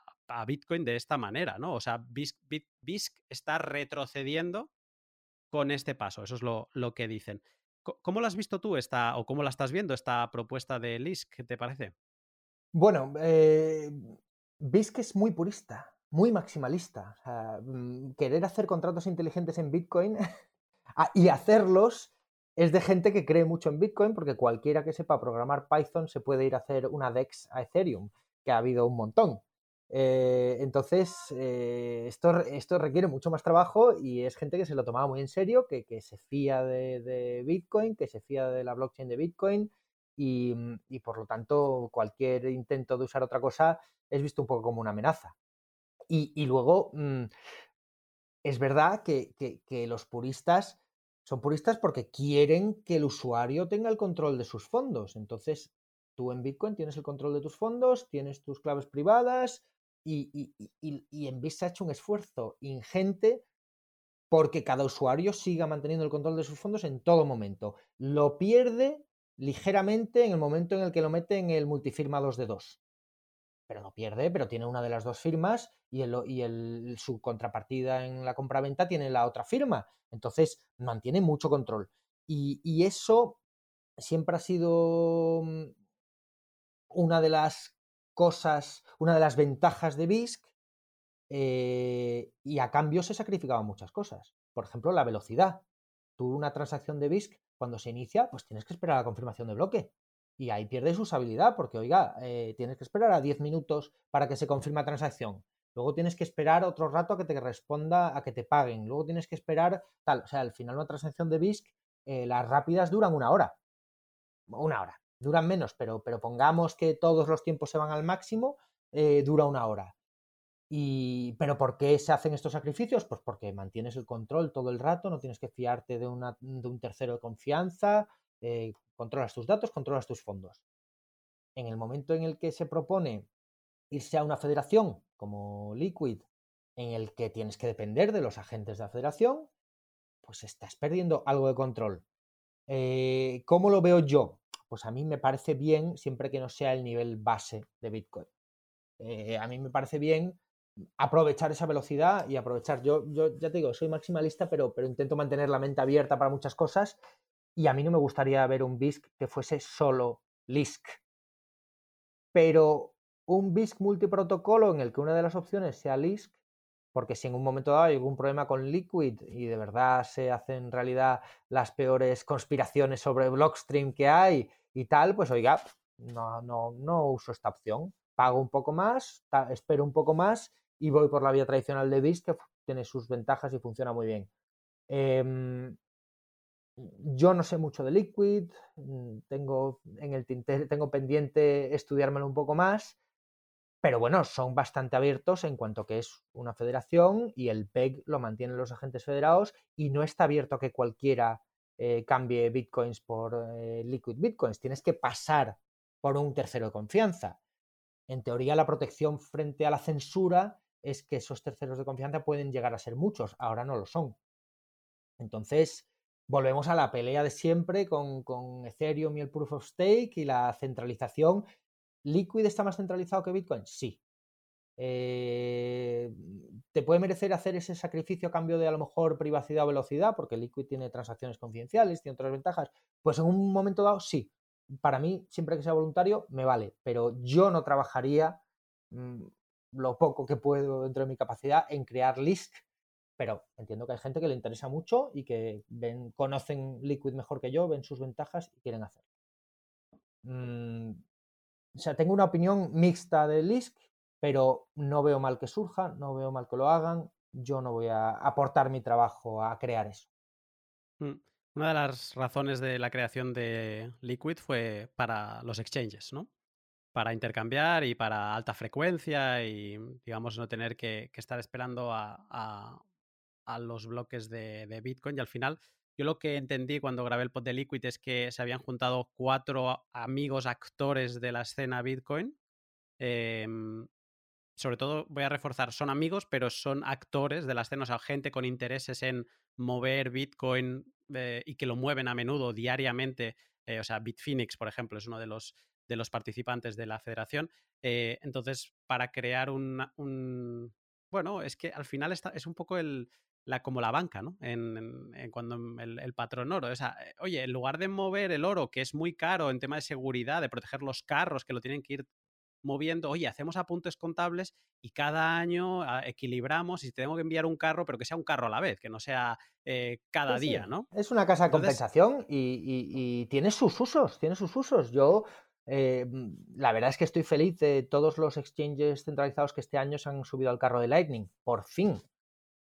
Bitcoin de esta manera? ¿no? O sea, BISC, está retrocediendo con este paso, eso es lo, que dicen. ¿Cómo lo has visto tú esta, o cómo la estás viendo esta propuesta de LISC? ¿Qué te parece? Bueno, eh, BISC es muy purista muy maximalista. Mm, querer hacer contratos inteligentes en Bitcoin [LAUGHS] ah, y hacerlos es de gente que cree mucho en Bitcoin, porque cualquiera que sepa programar Python se puede ir a hacer una DEX a Ethereum, que ha habido un montón. Eh, entonces, eh, esto, esto, requiere mucho más trabajo y es gente que se lo tomaba muy en serio, que, se fía de, Bitcoin, que se fía de la blockchain de Bitcoin y, y por lo tanto cualquier intento de usar otra cosa es visto un poco como una amenaza. Y, luego, mm, es verdad que, los puristas son puristas porque quieren que el usuario tenga el control de sus fondos. Entonces, tú en Bitcoin tienes el control de tus fondos, tienes tus claves privadas y, en BIS se ha hecho un esfuerzo ingente porque cada usuario siga manteniendo el control de sus fondos en todo momento. Lo pierde ligeramente en el momento en el que lo mete en el multifirma 2 de 2 pero no pierde, pero tiene una de las dos firmas y, el, y el, su contrapartida en la compraventa tiene la otra firma. Entonces, mantiene mucho control. Y, eso siempre ha sido mm, una de las cosas, una de las ventajas de BISC eh, y a cambio se sacrificaban muchas cosas. Por ejemplo, la velocidad. Tú una transacción de BISC, cuando se inicia, pues tienes que esperar la confirmación de bloque y ahí pierdes usabilidad porque, oiga, eh, tienes que esperar a 10 minutos para que se confirme la transacción. Luego tienes que esperar otro rato a que te responda, a que te paguen. Luego tienes que esperar tal. O sea, al final una transacción de BISC, eh, las rápidas duran una hora. Una hora. Duran menos, pero, pero pongamos que todos los tiempos se van al máximo, eh, dura una hora. Y, ¿Pero por qué se hacen estos sacrificios? Pues porque mantienes el control todo el rato, no tienes que fiarte de, una, de un tercero de confianza, controlas tus datos, controlas tus fondos. En el momento en el que se propone irse a una federación como Liquid, en el que tienes que depender de los agentes de la federación, pues estás perdiendo algo de control. Eh, ¿Cómo lo veo yo? Pues a mí me parece bien siempre que no sea el nivel base de Bitcoin. Eh, a mí me parece bien aprovechar esa velocidad y aprovechar. Yo, yo ya te digo, soy maximalista, pero, pero intento mantener la mente abierta para muchas cosas y a mí no me gustaría ver un BISC que fuese solo LISC. Pero un BISC multiprotocolo en el que una de las opciones sea LISC, porque si en un momento dado hay algún problema con Liquid y de verdad se hacen realidad las peores conspiraciones sobre Blockstream que hay y tal, pues oiga, no, no, no uso esta opción. Pago un poco más, espero un poco más y voy por la vía tradicional de BISC que tiene sus ventajas y funciona muy bien. Em, yo no sé mucho de Liquid, mm, tengo en el tengo pendiente estudiármelo un poco más, pero bueno, son bastante abiertos en cuanto que es una federación y el PEG lo mantienen los agentes federados y no está abierto a que cualquiera eh, cambie bitcoins por eh, Liquid Bitcoins. Tienes que pasar por un tercero de confianza. En teoría, la protección frente a la censura es que esos terceros de confianza pueden llegar a ser muchos, ahora no lo son. Entonces, volvemos a la pelea de siempre con, Ethereum y el Proof of Stake y la centralización. ¿Liquid está más centralizado que Bitcoin? Sí. Eh, ¿Te puede merecer hacer ese sacrificio a cambio de a lo mejor privacidad o velocidad? Porque Liquid tiene transacciones confidenciales, tiene otras ventajas. Pues en un momento dado, sí. Para mí, siempre que sea voluntario, me vale. Pero yo no trabajaría mm, lo poco que puedo dentro de mi capacidad en crear list pero entiendo que hay gente que le interesa mucho y que conocen Liquid mejor que yo, ven sus ventajas y quieren hacerlo. Mm, o sea, tengo una opinión mixta de Lisk, pero no veo mal que surja, no veo mal que lo hagan. Yo no voy a aportar mi trabajo a crear eso. Mm, una de las razones de la creación de Liquid fue para los exchanges, ¿no? Para intercambiar y para alta frecuencia y, digamos, no tener que, estar esperando a los bloques de, Bitcoin y al final yo lo que entendí cuando grabé el pod de Liquid es que se habían juntado cuatro amigos actores de la escena Bitcoin. Em, sobre todo voy a reforzar, son amigos, pero son actores de la escena, o sea, gente con intereses en mover Bitcoin eh, y que lo mueven a menudo, diariamente. Eh, o sea, Bitfinex, por ejemplo, es uno de los, de los participantes de la federación. Eh, entonces, para crear un, Bueno, es que al final está, es un poco el, la, como la banca, ¿no? En, cuando el, patrón oro. O sea, eh, oye, en lugar de mover el oro, que es muy caro en tema de seguridad, de proteger los carros que lo tienen que ir moviendo, oye, hacemos apuntes contables y cada año ah, equilibramos y tengo que enviar un carro, pero que sea un carro a la vez, que no sea eh, cada día, ¿no? Es una casa de compensación y, tiene sus usos, tiene sus usos. Yo, eh, la verdad es que estoy feliz de todos los exchanges centralizados que este año se han subido al carro de Lightning, por fin.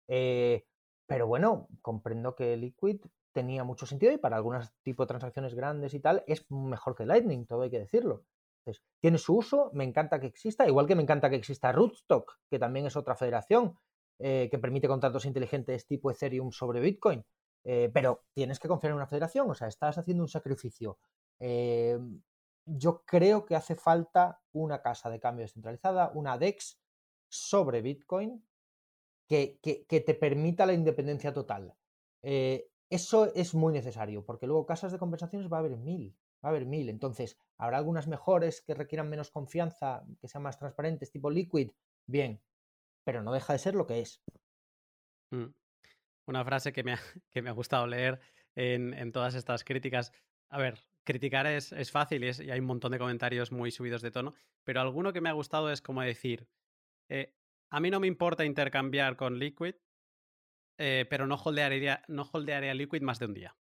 Pero bueno, comprendo que Liquid tenía mucho sentido y para algunos tipos de transacciones grandes y tal es mejor que Lightning, todo hay que decirlo. Entonces, tiene su uso, me encanta que exista, igual que me encanta que exista Rootstock, que también es otra federación eh, que permite contratos inteligentes tipo Ethereum sobre Bitcoin. Eh, pero tienes que confiar en una federación, o sea, estás haciendo un sacrificio. Eh, yo creo que hace falta una casa de cambio descentralizada, una DEX sobre Bitcoin, que, te permita la independencia total. Eh, eso es muy necesario, porque luego casas de compensaciones va a haber mil, va a haber mil. Entonces, habrá algunas mejores que requieran menos confianza, que sean más transparentes, tipo Liquid, bien, pero no deja de ser lo que es. Mm. Una frase que me ha, [LAUGHS] que me ha gustado leer en, todas estas críticas. A ver, criticar es, fácil y, y, hay un montón de comentarios muy subidos de tono, pero alguno que me ha gustado es como decir, eh, a mí no me importa intercambiar con Liquid, eh, pero no holdearía, no holdearía Liquid más de un día.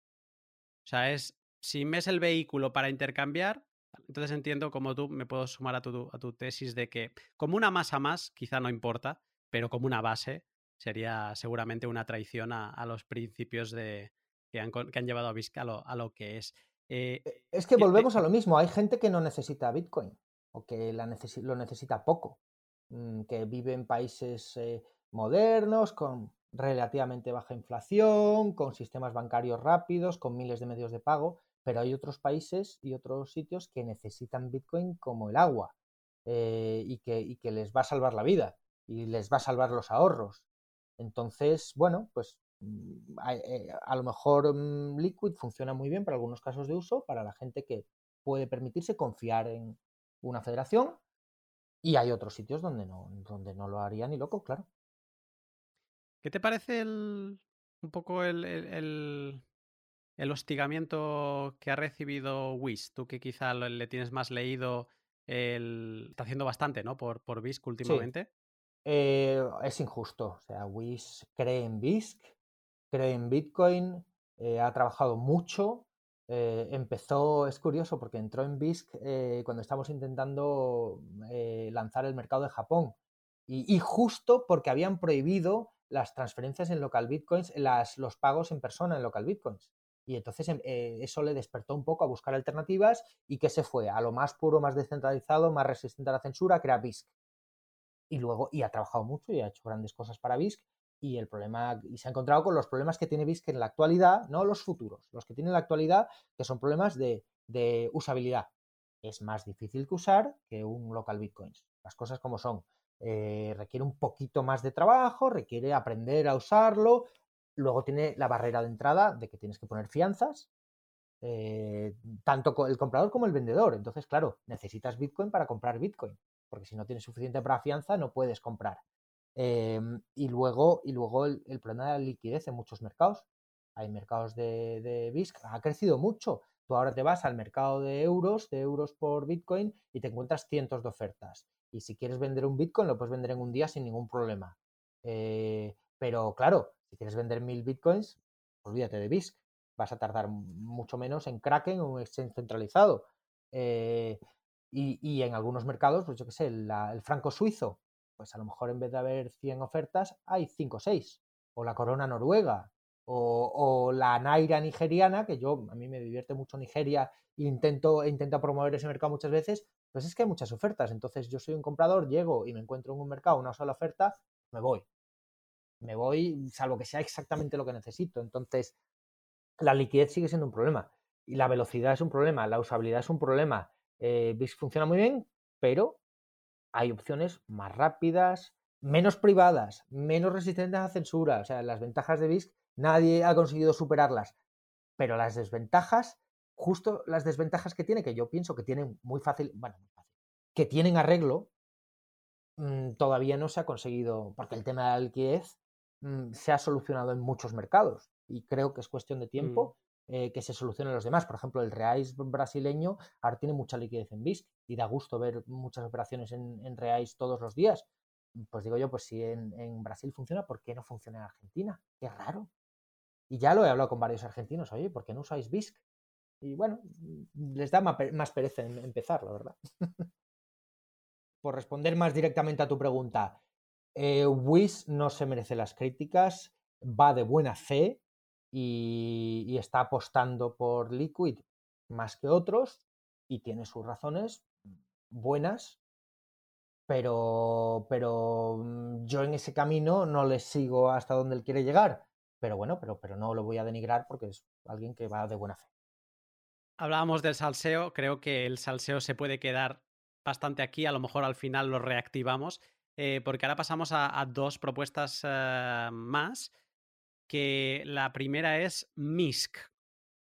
O sea, es, si me es el vehículo para intercambiar, entonces entiendo como tú me puedo sumar a tu, a tu tesis de que como una masa más, quizá no importa, pero como una base sería seguramente una traición a, los principios de, que, han, que han llevado a Vizca a lo, que es. Eh, e, es que volvemos a lo mismo, hay gente que no necesita Bitcoin o que la lo necesita poco. Mm, que vive en países eh, modernos, con relativamente baja inflación, con sistemas bancarios rápidos, con miles de medios de pago, pero hay otros países y otros sitios que necesitan Bitcoin como el agua eh, y, que, les va a salvar la vida y les va a salvar los ahorros. Entonces, bueno, pues mm, eh, a, lo mejor mm, Liquid funciona muy bien para algunos casos de uso, para la gente que puede permitirse confiar en una federación y hay otros sitios donde no, donde no lo haría ni loco, claro. ¿Qué te parece el, un poco el, el, hostigamiento que ha recibido Wish? Tú que quizá le tienes más leído, el... está haciendo bastante, ¿no? Por, por BISC últimamente. Eh, es injusto. O sea, Wish cree en BISC, cree en Bitcoin, eh, ha trabajado mucho. Eh, empezó, es curioso porque entró en BISC cuando estamos intentando lanzar el mercado de Japón. Y, justo porque habían prohibido las transferencias en local bitcoins, las, los pagos en persona en local bitcoins. Y entonces em, eh, eso le despertó un poco a buscar alternativas y que se fue a lo más puro, más descentralizado, más resistente a la censura, que BISC. Y luego, y ha trabajado mucho y ha hecho grandes cosas para BISC. Y el problema, y se ha encontrado con los problemas que tiene BISC en la actualidad, no los futuros, los que tiene en la actualidad, que son problemas de, de usabilidad. Es más difícil que usar que un local bitcoins. Las cosas como son. Eh, requiere un poquito más de trabajo, requiere aprender a usarlo. Luego tiene la barrera de entrada de que tienes que poner fianzas, eh, tanto el comprador como el vendedor. Entonces, claro, necesitas Bitcoin para comprar Bitcoin, porque si no tienes suficiente para fianza no puedes comprar. Em, y luego, y luego el, problema de la liquidez en muchos mercados. Hay mercados de, de BISC, ha crecido mucho. Tú ahora te vas al mercado de euros, de euros por Bitcoin, y te encuentras cientos de ofertas. Y si quieres vender un Bitcoin, lo puedes vender en un día sin ningún problema. Eh, pero claro, si quieres vender mil Bitcoins, olvídate de BISC. Vas a tardar mucho menos en Kraken o un exchange centralizado. Eh, y, en algunos mercados, pues yo qué sé, el, franco suizo, pues a lo mejor en vez de haber 100 ofertas, hay 5 o 6. O la corona noruega, o, la naira nigeriana, que yo, a mí me divierte mucho Nigeria e intento, intento promover ese mercado muchas veces, pues es que hay muchas ofertas. Entonces yo soy un comprador, llego y me encuentro en un mercado una sola oferta, me voy. Me voy, salvo que sea exactamente lo que necesito. Entonces, la liquidez sigue siendo un problema. Y la velocidad es un problema, la usabilidad es un problema. Eh, funciona muy bien, pero hay opciones más rápidas, menos privadas, menos resistentes a censura. O sea, las ventajas de BISC nadie ha conseguido superarlas. Pero las desventajas justo las desventajas que tiene, que yo pienso que tienen muy fácil, bueno, que tienen arreglo, mm, todavía no se ha conseguido, porque el tema de la liquidez mm, se ha solucionado en muchos mercados y creo que es cuestión de tiempo mm. Eh, que se solucionen los demás. Por ejemplo, el reais brasileño ahora tiene mucha liquidez en BISC y da gusto ver muchas operaciones en, reais todos los días. Pues digo yo, pues si en, Brasil funciona, ¿por qué no funciona en Argentina? Qué raro. Y ya lo he hablado con varios argentinos, oye, ¿por qué no usáis BISC? Y bueno, les da más pereza empezar, la verdad. [LAUGHS] Por responder más directamente a tu pregunta, eh, no se merece las críticas, va de buena fe y, está apostando por Liquid más que otros y tiene sus razones buenas, pero, pero mm, yo en ese camino no le sigo hasta donde él quiere llegar. Pero bueno, pero, pero no lo voy a denigrar porque es alguien que va de buena fe. Hablábamos del salseo, creo que el salseo se puede quedar bastante aquí, a lo mejor al final lo reactivamos, eh, porque ahora pasamos a, dos propuestas eh, más, que la primera es MISC,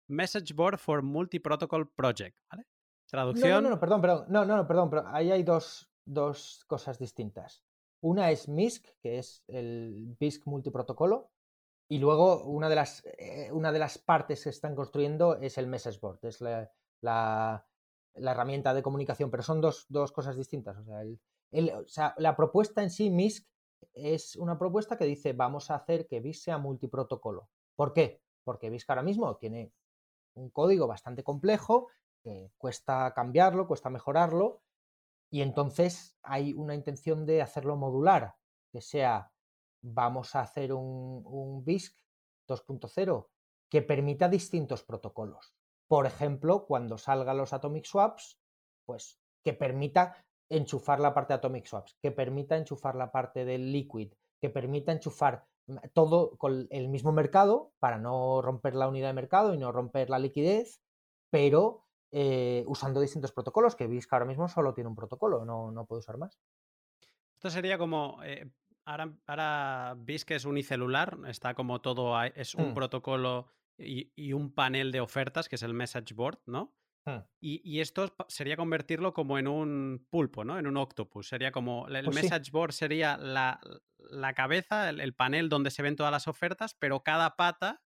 Message Board for Multi-Protocol Project, ¿vale? Traducción... No, no, no, perdón, perdón, no, no, perdón, pero ahí hay dos, dos cosas distintas. Una es MISC, que es el BISC multiprotocolo, y luego una de las, eh, una de las partes que están construyendo es el message board, es la, la, herramienta de comunicación, pero son dos, dos cosas distintas. O sea, el, o sea, la propuesta en sí, MISC, es una propuesta que dice vamos a hacer que BIS sea multiprotocolo. ¿Por qué? Porque BIS ahora mismo tiene un código bastante complejo, cuesta cambiarlo, cuesta mejorarlo, y entonces hay una intención de hacerlo modular, que sea vamos a hacer un, un BISC 2.0 que permita distintos protocolos. Por ejemplo, cuando salgan los Atomic Swaps, pues que permita enchufar la parte de Atomic Swaps, que permita enchufar la parte del Liquid, que permita enchufar todo con el mismo mercado para no romper la unidad de mercado y no romper la liquidez, pero eh, usando distintos protocolos, que BISC ahora mismo solo tiene un protocolo, no, no puede usar más. Esto sería como eh, ahora, ahora BISC es unicelular, está como todo, es un Mm. protocolo y, y un panel de ofertas, que es el message board, ¿no? Hmm. Y, y esto sería convertirlo como en un pulpo, ¿no? En un octopus. Sería como el Pues sí. message board sería la, la cabeza, el, el panel donde se ven todas las ofertas, pero cada pata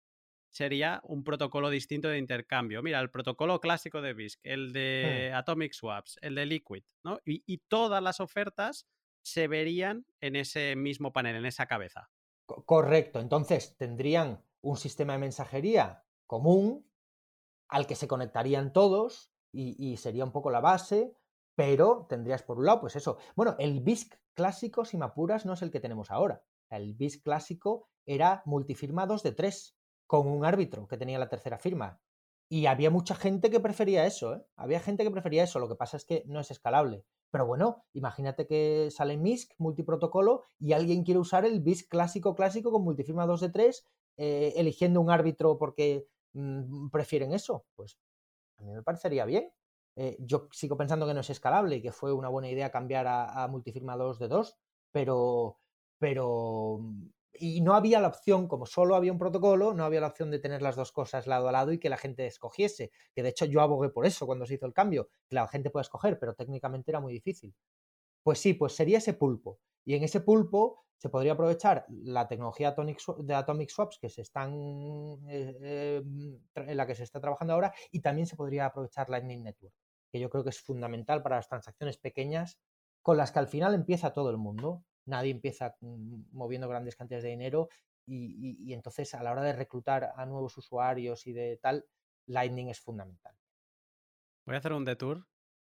sería un protocolo distinto de intercambio. Mira, el protocolo clásico de BISC, el de Atomic Swaps, el de Liquid, ¿no? Y, y todas las ofertas se verían en ese mismo panel, en esa cabeza. Co- Correcto. Entonces tendrían un sistema de mensajería común al que se conectarían todos y, sería un poco la base, pero tendrías por un lado, pues eso. Bueno, el BISC clásico, si me apuras, no es el que tenemos ahora. El BISC clásico era multifirma 2 de 3, con un árbitro que tenía la tercera firma. Y había mucha gente que prefería eso, ¿eh? Había gente que prefería eso, lo que pasa es que no es escalable. Pero bueno, imagínate que sale MISC, multiprotocolo, y alguien quiere usar el BISC clásico clásico con multifirma 2 de 3, eh, eligiendo un árbitro porque prefieren eso. Pues a mí me parecería bien. Eh, yo sigo pensando que no es escalable y que fue una buena idea cambiar a, a multifirma 2 de 2, pero, pero mm, y no había la opción, como solo había un protocolo, no había la opción de tener las dos cosas lado a lado y que la gente escogiese. Que de hecho yo abogué por eso cuando se hizo el cambio, que la gente pueda escoger, pero técnicamente era muy difícil. Pues sí, pues sería ese pulpo. Y en ese pulpo se podría aprovechar la tecnología de Atomic Swaps que se están eh, eh, tra- en la que se está trabajando ahora y también se podría aprovechar Lightning Network, que yo creo que es fundamental para las transacciones pequeñas con las que al final empieza todo el mundo. Nadie empieza mm, moviendo grandes cantidades de dinero y, y- y entonces a la hora de reclutar a nuevos usuarios y de tal, Lightning es fundamental. Voy a hacer un detour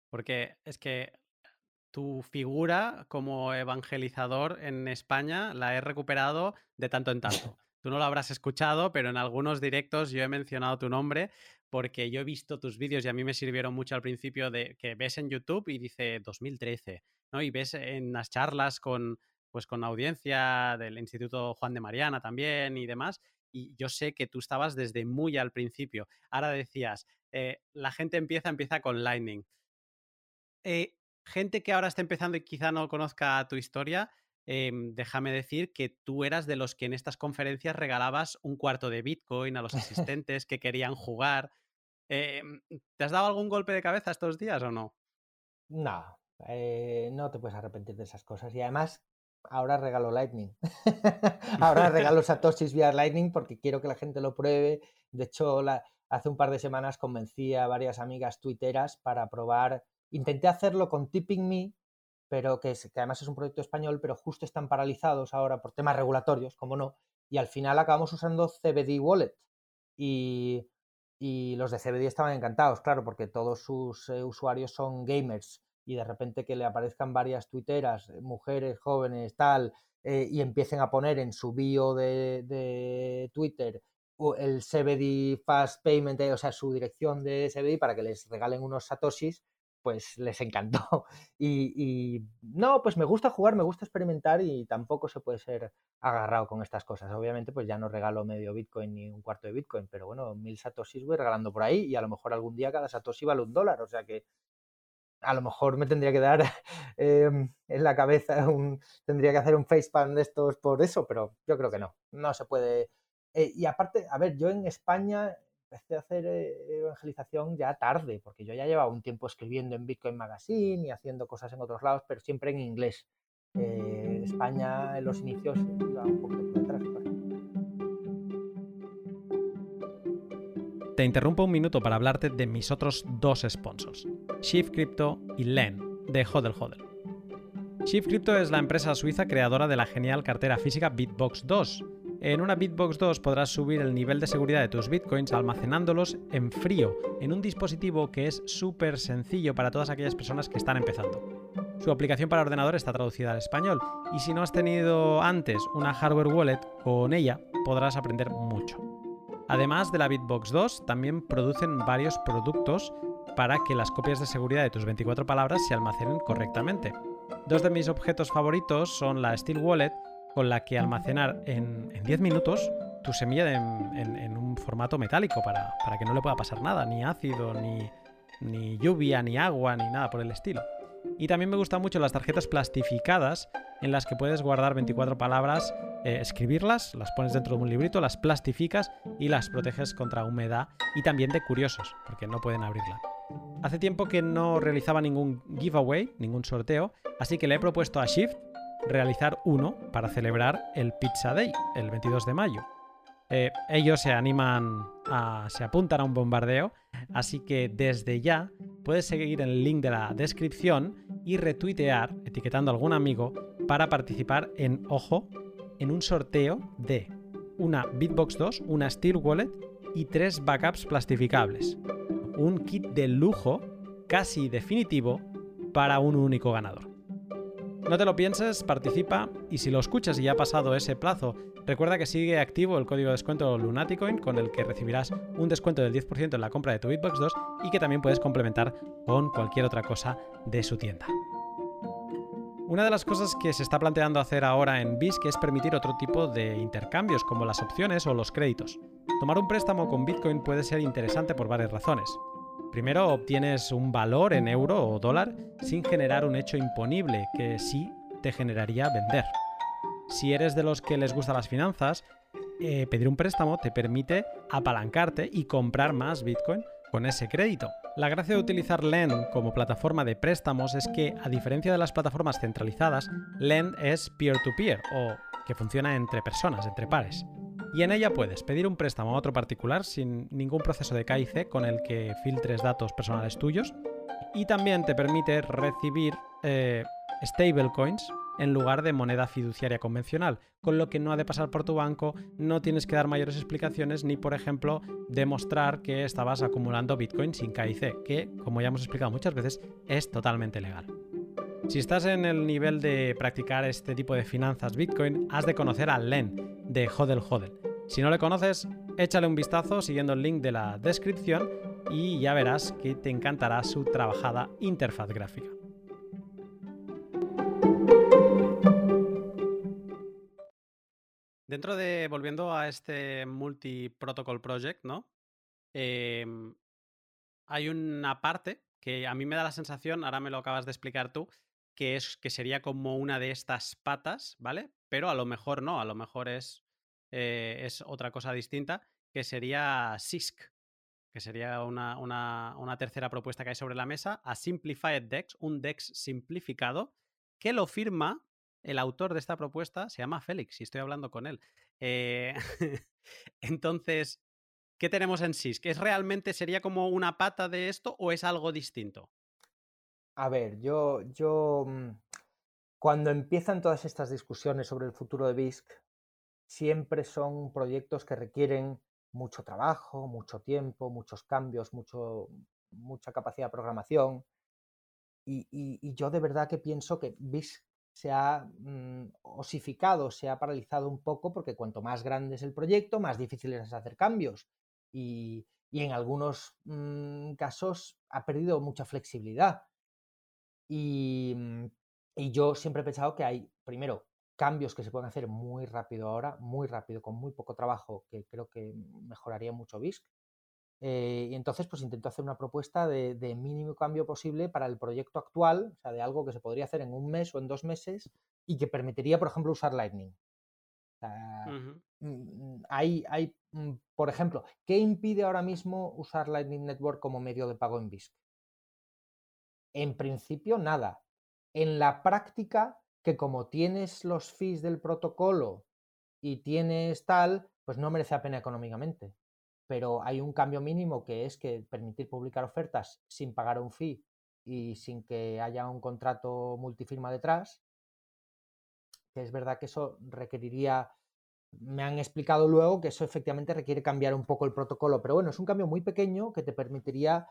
porque es que tu figura como evangelizador en España la he recuperado de tanto en tanto. [LAUGHS] Tú no lo habrás escuchado, pero en algunos directos yo he mencionado tu nombre porque yo he visto tus vídeos y a mí me sirvieron mucho al principio de que ves en YouTube y dice 2013, ¿no? Y ves en las charlas con pues con audiencia del Instituto Juan de Mariana también y demás. Y yo sé que tú estabas desde muy al principio. Ahora decías, eh, la gente empieza, empieza con Lightning. Eh, gente que ahora está empezando y quizá no conozca tu historia, eh, déjame decir que tú eras de los que en estas conferencias regalabas un cuarto de Bitcoin a los [LAUGHS] asistentes que querían jugar. Eh, ¿Te has dado algún golpe de cabeza estos días o no? No, eh, no te puedes arrepentir de esas cosas. Y además, ahora regalo Lightning. [LAUGHS] ahora regalo [LAUGHS] Satoshis vía Lightning porque quiero que la gente lo pruebe. De hecho, la- hace un par de semanas convencí a varias amigas tuiteras para probar. Intenté hacerlo con Tipping Me, pero que, además es un proyecto español, pero justo están paralizados ahora por temas regulatorios, como no. Y al final acabamos usando CBD Wallet. Y, y los de CBD estaban encantados, claro, porque todos sus eh, usuarios son gamers y de repente que le aparezcan varias tuiteras, eh, mujeres jóvenes, tal, eh, y empiecen a poner en su bio de, de Twitter el CBD Fast Payment, o sea, su dirección de CBD para que les regalen unos satoshis, pues les encantó. [LAUGHS] Y, no, pues me gusta jugar, me gusta experimentar y tampoco se puede ser agarrado con estas cosas. Obviamente, pues ya no regalo medio Bitcoin ni un cuarto de Bitcoin, pero bueno, mil satoshis voy regalando por ahí y a lo mejor algún día cada satoshi vale un dólar, o sea que a lo mejor me tendría que dar [LAUGHS] eh, en la cabeza, un, tendría que hacer un facepalm de estos por eso, pero yo creo que no, no se puede. Eh, y aparte, a ver, yo en España empecé a hacer eh, evangelización ya tarde, porque yo ya llevaba un tiempo escribiendo en Bitcoin Magazine y haciendo cosas en otros lados, pero siempre en inglés. Eh, España en los inicios iba un poquito claro. Te interrumpo un minuto para hablarte de mis otros dos sponsors, Shift Crypto y Len, de Hodel Hodel. Shift Crypto es la empresa suiza creadora de la genial cartera física Bitbox 2. En una Bitbox 2 podrás subir el nivel de seguridad de tus bitcoins almacenándolos en frío, en un dispositivo que es súper sencillo para todas aquellas personas que están empezando. Su aplicación para ordenador está traducida al español y si no has tenido antes una hardware wallet, con ella podrás aprender mucho. Además de la Bitbox 2, también producen varios productos para que las copias de seguridad de tus 24 palabras se almacenen correctamente. Dos de mis objetos favoritos son la Steel Wallet, con la que almacenar en, en 10 minutos tu semilla en un formato metálico para, para que no le pueda pasar nada, ni ácido, ni, ni lluvia, ni agua, ni nada por el estilo. Y también me gustan mucho las tarjetas plastificadas en las que puedes guardar 24 palabras, eh, escribirlas, las pones dentro de un librito, las plastificas y las proteges contra humedad y también de curiosos, porque no pueden abrirla. Hace tiempo que no realizaba ningún giveaway, ningún sorteo, así que le he propuesto a Shift realizar uno para celebrar el Pizza Day, el 22 de mayo. Eh, ellos se animan a. se apuntan a un bombardeo, así que desde ya puedes seguir el link de la descripción y retuitear, etiquetando a algún amigo, para participar en, ojo, en un sorteo de una Bitbox 2, una Steel Wallet y tres backups plastificables un kit de lujo casi definitivo para un único ganador. No te lo pienses, participa y si lo escuchas y ya ha pasado ese plazo, recuerda que sigue activo el código de descuento Lunaticoin con el que recibirás un descuento del 10% en la compra de tu Bitbox 2 y que también puedes complementar con cualquier otra cosa de su tienda. Una de las cosas que se está planteando hacer ahora en BISC es permitir otro tipo de intercambios como las opciones o los créditos. Tomar un préstamo con Bitcoin puede ser interesante por varias razones. Primero, obtienes un valor en euro o dólar sin generar un hecho imponible que sí te generaría vender. Si eres de los que les gustan las finanzas, eh, pedir un préstamo te permite apalancarte y comprar más Bitcoin con ese crédito. La gracia de utilizar Lend como plataforma de préstamos es que, a diferencia de las plataformas centralizadas, Lend es peer-to-peer -peer, o que funciona entre personas, entre pares y en ella puedes pedir un préstamo a otro particular sin ningún proceso de KIC con el que filtres datos personales tuyos y también te permite recibir eh, stablecoins en lugar de moneda fiduciaria convencional, con lo que no ha de pasar por tu banco, no tienes que dar mayores explicaciones ni, por ejemplo, demostrar que estabas acumulando Bitcoin sin KIC, que, como ya hemos explicado muchas veces, es totalmente legal. Si estás en el nivel de practicar este tipo de finanzas Bitcoin, has de conocer a Len de Hodel Hodel. Si no le conoces, échale un vistazo siguiendo el link de la descripción y ya verás que te encantará su trabajada interfaz gráfica. Dentro de, volviendo a este multi-protocol project, ¿no? Em, hay una parte que a mí me da la sensación, ahora me lo acabas de explicar tú, que, es, que sería como una de estas patas, ¿vale? Pero a lo mejor no, a lo mejor es eh, es otra cosa distinta, que sería SISC, que sería una, una, tercera propuesta que hay sobre la mesa, a Simplified DEX, un DEX simplificado, que lo firma el autor de esta propuesta, se llama Félix, y estoy hablando con él. Eh, [LAUGHS] entonces, ¿qué tenemos en SISC? ¿Es realmente, sería como una pata de esto o es algo distinto? A ver, yo, yo, mm, cuando empiezan todas estas discusiones sobre el futuro de BISC, siempre son proyectos que requieren mucho trabajo, mucho tiempo, muchos cambios, mucho, mucha capacidad de programación. Y, yo de verdad que pienso que BIS se ha mm, osificado, se ha paralizado un poco porque cuanto más grande es el proyecto, más difícil es hacer cambios. Y, en algunos mm, casos ha perdido mucha flexibilidad. Y, mm, y yo siempre he pensado que hay, primero, cambios que se pueden hacer muy rápido ahora, muy rápido, con muy poco trabajo, que creo que mejoraría mucho BISC. Eh, y entonces, pues intento hacer una propuesta de, mínimo cambio posible para el proyecto actual, o sea, de algo que se podría hacer en un mes o en dos meses y que permitiría, por ejemplo, usar Lightning. Mm, hay, hay, mm, por ejemplo, ¿qué impide ahora mismo usar Lightning Network como medio de pago en BISC? En principio, nada. En la práctica, que como tienes los fees del protocolo y tienes tal, pues no merece la pena económicamente. Pero hay un cambio mínimo que es que permitir publicar ofertas sin pagar un fee y sin que haya un contrato multifirma detrás, es verdad que eso requeriría, me han explicado luego que eso efectivamente requiere cambiar un poco el protocolo, pero bueno, es un cambio muy pequeño que te permitiría,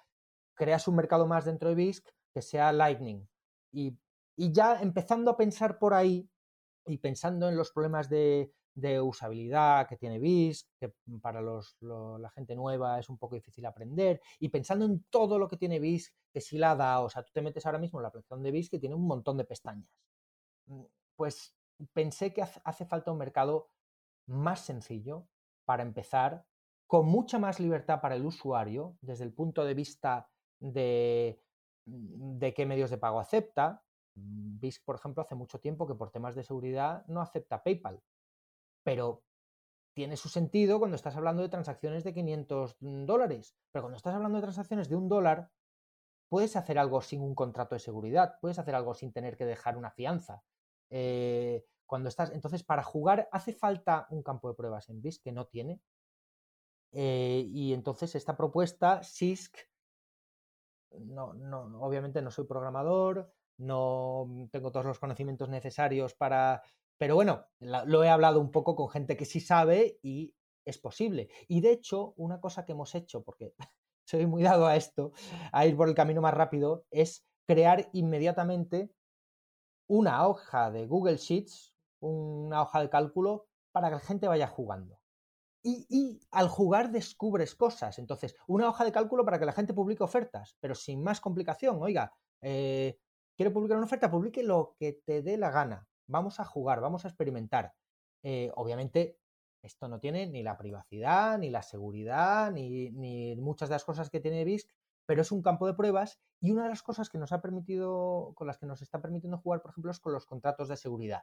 creas un mercado más dentro de BISC que sea Lightning y y ya empezando a pensar por ahí y pensando en los problemas de, usabilidad que tiene BIS, que para la gente nueva es un poco difícil aprender, y pensando en todo lo que tiene BIS, que si la da, o sea, tú te metes ahora mismo en la aplicación de BIS que tiene un montón de pestañas. Mm, pues pensé que hace falta un mercado más sencillo para empezar, con mucha más libertad para el usuario, desde el punto de vista de, de qué medios de pago acepta, BISC, por ejemplo, hace mucho tiempo que por temas de seguridad no acepta PayPal, pero tiene su sentido cuando estás hablando de transacciones de 500 dólares, pero cuando estás hablando de transacciones de un dólar, puedes hacer algo sin un contrato de seguridad, puedes hacer algo sin tener que dejar una fianza. Eh, cuando estás, entonces, para jugar hace falta un campo de pruebas en BISC que no tiene. Eh, y entonces esta propuesta, SISC, no, no, obviamente no soy programador, no tengo todos los conocimientos necesarios para... Pero bueno, lo he hablado un poco con gente que sí sabe y es posible. Y de hecho, una cosa que hemos hecho, porque [LAUGHS] soy muy dado a esto, a ir por el camino más rápido, es crear inmediatamente una hoja de Google Sheets, una hoja de cálculo, para que la gente vaya jugando. Y, al jugar descubres cosas. Entonces, una hoja de cálculo para que la gente publique ofertas, pero sin más complicación. Oiga, eh, ¿quiere publicar una oferta? Publique lo que te dé la gana. Vamos a jugar, vamos a experimentar. Eh, obviamente, esto no tiene ni la privacidad, ni la seguridad, ni, ni, muchas de las cosas que tiene BISC, pero es un campo de pruebas y una de las cosas que nos ha permitido, con las que nos está permitiendo jugar, por ejemplo, es con los contratos de seguridad.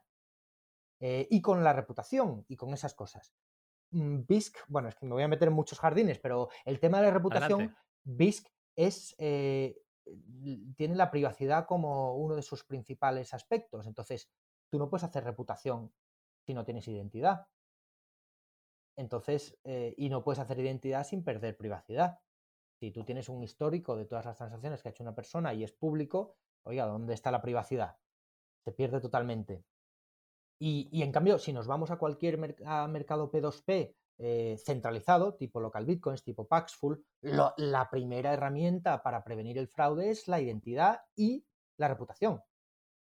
Eh, y con la reputación y con esas cosas. Mm, BISC, bueno, es que me voy a meter en muchos jardines, pero el tema de la reputación, BISC es, eh, tiene la privacidad como uno de sus principales aspectos. Entonces, tú no puedes hacer reputación si no tienes identidad. Entonces, eh, y no puedes hacer identidad sin perder privacidad. Si tú tienes un histórico de todas las transacciones que ha hecho una persona y es público, oiga, ¿dónde está la privacidad? Se pierde totalmente. Y, en cambio, si nos vamos a cualquier mercado P2P eh, centralizado, tipo local bitcoins, tipo Paxful, la primera herramienta para prevenir el fraude es la identidad y la reputación.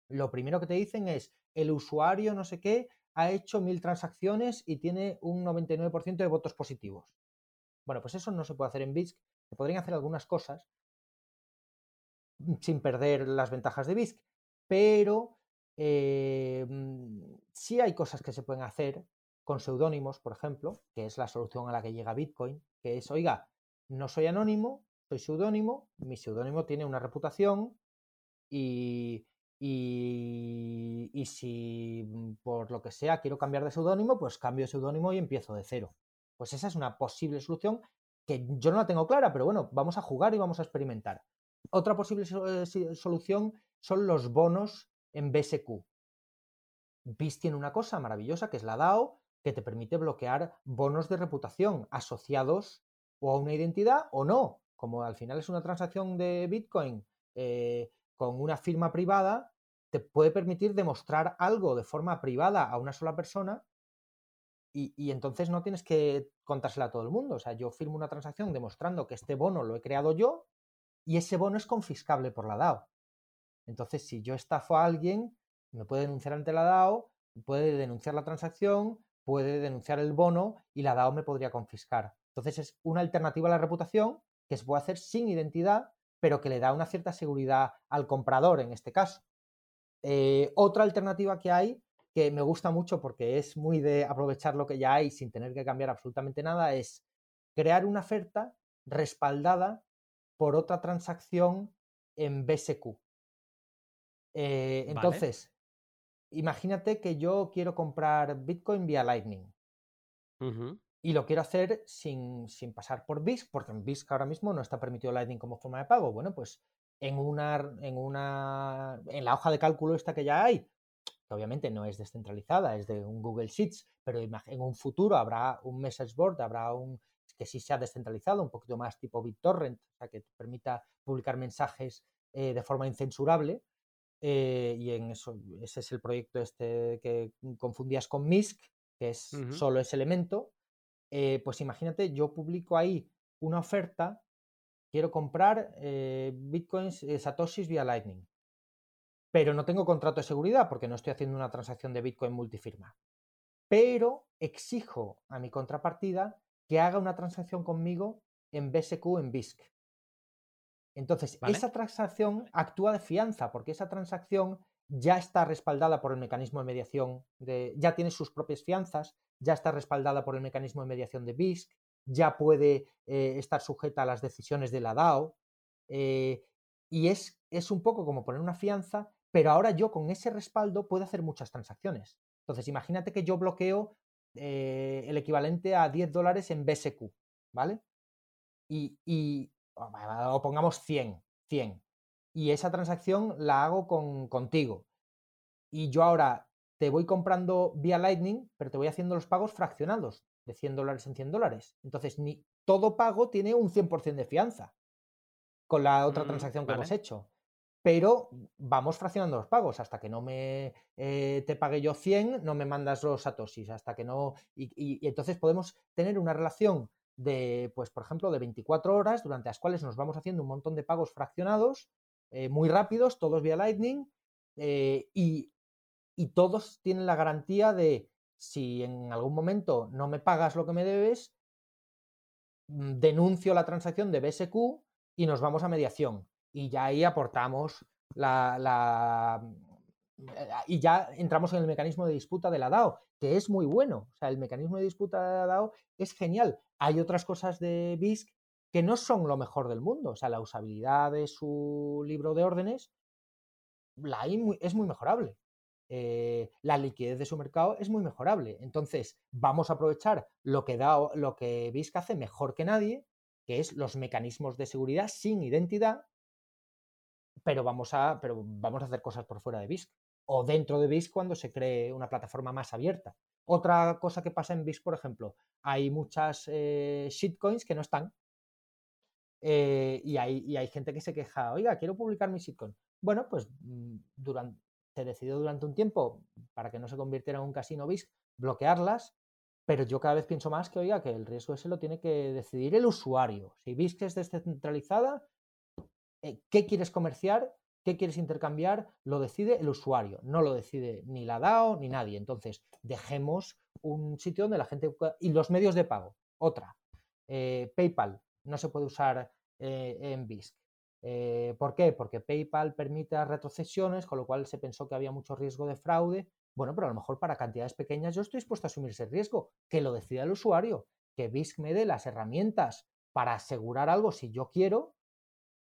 Lo primero que te dicen es, el usuario no sé qué ha hecho mil transacciones y tiene un 99% de votos positivos. Bueno, pues eso no se puede hacer en BISC. Se podrían hacer algunas cosas sin perder las ventajas de BISC, pero eh, mm, sí hay cosas que se pueden hacer con seudónimos, por ejemplo, que es la solución a la que llega Bitcoin, que es, oiga, no soy anónimo, soy seudónimo, mi seudónimo tiene una reputación y, y, y, si por lo que sea quiero cambiar de seudónimo, pues cambio de seudónimo y empiezo de cero. Pues esa es una posible solución que yo no la tengo clara, pero bueno, vamos a jugar y vamos a experimentar. Otra posible eh, solución son los bonos en BSQ. BIS tiene una cosa maravillosa que es la DAO, que te permite bloquear bonos de reputación asociados o a una identidad o no. Como al final es una transacción de Bitcoin eh, con una firma privada, te puede permitir demostrar algo de forma privada a una sola persona y, y, entonces no tienes que contársela a todo el mundo. O sea, yo firmo una transacción demostrando que este bono lo he creado yo y ese bono es confiscable por la DAO. Entonces, si yo estafo a alguien, me puede denunciar ante la DAO, puede denunciar la transacción, puede denunciar el bono y la DAO me podría confiscar. Entonces, es una alternativa a la reputación que se puede hacer sin identidad, pero que le da una cierta seguridad al comprador en este caso. Eh, otra alternativa que hay, que me gusta mucho porque es muy de aprovechar lo que ya hay sin tener que cambiar absolutamente nada, es crear una oferta respaldada por otra transacción en BSQ. Eh, entonces, imagínate que yo quiero comprar Bitcoin vía Lightning. Y lo quiero hacer sin, sin, pasar por BISC, porque en BISC ahora mismo no está permitido Lightning como forma de pago. Bueno, pues en una, en una. en la hoja de cálculo esta que ya hay, que obviamente no es descentralizada, es de un Google Sheets, pero en un futuro habrá un message board, habrá un que sí sea descentralizado, un poquito más tipo BitTorrent, o sea, que permita publicar mensajes eh, de forma incensurable. Eh, y en eso, ese es el proyecto este que confundías con MISC, que es solo ese elemento. Eh, pues imagínate, yo publico ahí una oferta, quiero comprar eh, bitcoins, satoshis vía Lightning, pero no tengo contrato de seguridad porque no estoy haciendo una transacción de bitcoin multifirma. Pero exijo a mi contrapartida que haga una transacción conmigo en BSQ en BISC. Entonces, esa transacción actúa de fianza, porque esa transacción ya está respaldada por el mecanismo de mediación, de, ya tiene sus propias fianzas, ya está respaldada por el mecanismo de mediación de BISC, ya puede eh, estar sujeta a las decisiones de la DAO. Eh, y es, es un poco como poner una fianza, pero ahora yo con ese respaldo puedo hacer muchas transacciones. Entonces, imagínate que yo bloqueo eh, el equivalente a 10 dólares en BSQ, ¿vale? Y, o pongamos 100, 100. Y esa transacción la hago con, contigo. Y yo ahora te voy comprando vía Lightning, pero te voy haciendo los pagos fraccionados, de 100 dólares en 100 dólares. Entonces, ni todo pago tiene un 100% de fianza con la otra mm, transacción que hemos hecho. Pero vamos fraccionando los pagos. Hasta que no me eh, te pague yo 100, no me mandas los satoshis. Hasta que no. Y, entonces podemos tener una relación de, pues, por ejemplo, de 24 horas, durante las cuales nos vamos haciendo un montón de pagos fraccionados, eh, muy rápidos, todos vía Lightning, eh, y, y todos tienen la garantía de si en algún momento no me pagas lo que me debes, mm, denuncio la transacción de BSQ y nos vamos a mediación. Y ya ahí aportamos la, eh, y ya entramos en el mecanismo de disputa de la DAO, que es muy bueno. O sea, el mecanismo de disputa de la DAO es genial. Hay otras cosas de BISC que no son lo mejor del mundo. O sea, la usabilidad de su libro de órdenes la es muy mejorable. Eh, la liquidez de su mercado es muy mejorable. Entonces, vamos a aprovechar lo que, da, lo que BISC hace mejor que nadie, que es los mecanismos de seguridad sin identidad, pero vamos a, pero vamos a hacer cosas por fuera de BISC o dentro de BISC cuando se cree una plataforma más abierta. Otra cosa que pasa en BISC, por ejemplo, hay muchas eh, shitcoins que no están. Eh, y, hay, y, hay, gente que se queja, oiga, quiero publicar mi shitcoin. Bueno, pues mm, durante, se decidió durante un tiempo, para que no se convirtiera en un casino BISC, bloquearlas, pero yo cada vez pienso más que, oiga, que el riesgo ese lo tiene que decidir el usuario. Si BISC es descentralizada, eh, ¿qué quieres comerciar? ¿Qué quieres intercambiar? Lo decide el usuario, no lo decide ni la DAO ni nadie. Entonces, dejemos un sitio donde la gente... Y los medios de pago, otra. Eh, PayPal no se puede usar eh, en BISC. Eh, ¿Por qué? Porque PayPal permite retrocesiones, con lo cual se pensó que había mucho riesgo de fraude. Bueno, pero a lo mejor para cantidades pequeñas yo estoy dispuesto a asumir ese riesgo, que lo decida el usuario, que BISC me dé las herramientas para asegurar algo si yo quiero,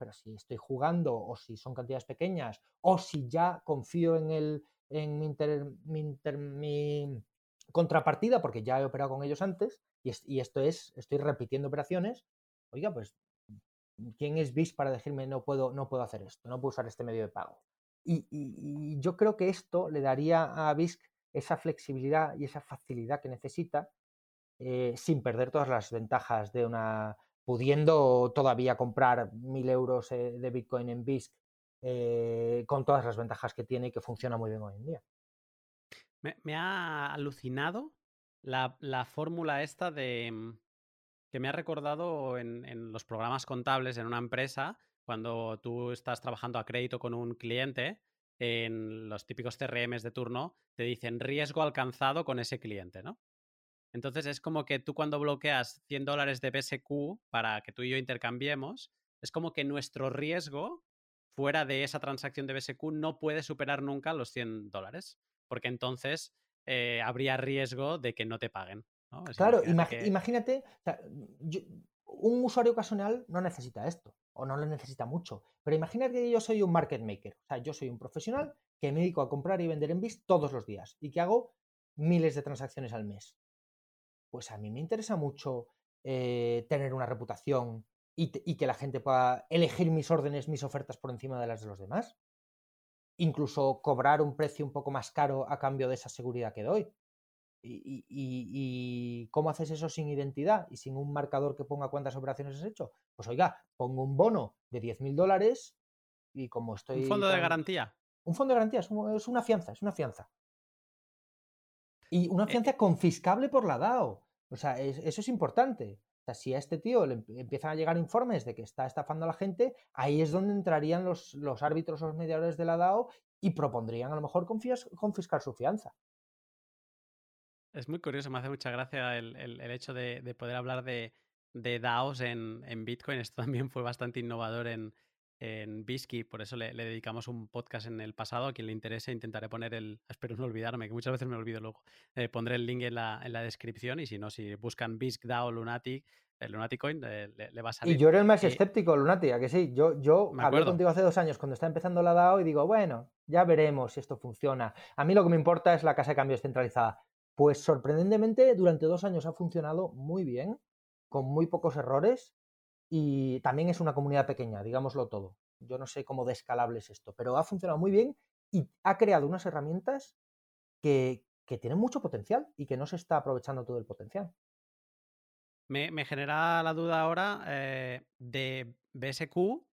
pero si estoy jugando o si son cantidades pequeñas o si ya confío en, el, en mi, contrapartida porque ya he operado con ellos antes y, esto es, estoy repitiendo operaciones, oiga, pues ¿quién es BIS para decirme no puedo, no puedo hacer esto, no puedo usar este medio de pago? Y, yo creo que esto le daría a BISC esa flexibilidad y esa facilidad que necesita eh, sin perder todas las ventajas de una, pudiendo todavía comprar mil euros eh, de Bitcoin en BISC eh, con todas las ventajas que tiene y que funciona muy bien hoy en día. Me, ha alucinado la, la fórmula esta de, mm, que me ha recordado en, los programas contables en una empresa, cuando tú estás trabajando a crédito con un cliente, en los típicos CRMs de turno, te dicen riesgo alcanzado con ese cliente, ¿no? Entonces es como que tú cuando bloqueas 100 dólares de BSQ para que tú y yo intercambiemos, es como que nuestro riesgo fuera de esa transacción de BSQ no puede superar nunca los 100 dólares, porque entonces eh, habría riesgo de que no te paguen. Claro, imagínate, un usuario ocasional no necesita esto, o no lo necesita mucho, pero imagínate que yo soy un market maker, o sea, yo soy un profesional que me dedico a comprar y vender en BIS todos los días y que hago miles de transacciones al mes. Pues a mí me interesa mucho eh, tener una reputación y, y, que la gente pueda elegir mis órdenes, mis ofertas por encima de las de los demás. Incluso cobrar un precio un poco más caro a cambio de esa seguridad que doy. Y, cómo haces eso sin identidad y sin un marcador que ponga cuántas operaciones has hecho? Pues oiga, pongo un bono de 10.000 dólares y como estoy... Un fondo de garantía. Un fondo de garantía, es, una fianza, es una fianza. Y una eh, fianza confiscable por la DAO. O sea, eso es importante. O sea, si a este tío le empiezan a llegar informes de que está estafando a la gente, ahí es donde entrarían los, los árbitros o los mediadores de la DAO y propondrían a lo mejor confiscar su fianza. Es muy curioso, me hace mucha gracia el, hecho de, poder hablar de, DAOs en, Bitcoin. Esto también fue bastante innovador en, en Bisky, por eso le, dedicamos un podcast en el pasado. A quien le interese, intentaré poner el. [LAUGHS] Espero no olvidarme, que muchas veces me olvido luego. Eh, pondré el link en la, descripción y si no, si buscan Bisc DAO Lunatic, el Lunaticoin le, va a salir. Y yo era el más escéptico, Lunatic, que sí? Yo, yo hablé contigo hace dos años cuando está empezando la DAO y digo, bueno, ya veremos si esto funciona. A mí lo que me importa es la casa de cambios centralizada. Pues sorprendentemente durante dos años ha funcionado muy bien, con muy pocos errores y también es una comunidad pequeña, digámoslo todo. Yo no sé cómo de escalable es esto, pero ha funcionado muy bien y ha creado unas herramientas que, que tienen mucho potencial y que no se está aprovechando todo el potencial. Me, genera la duda ahora eh, de BSQ,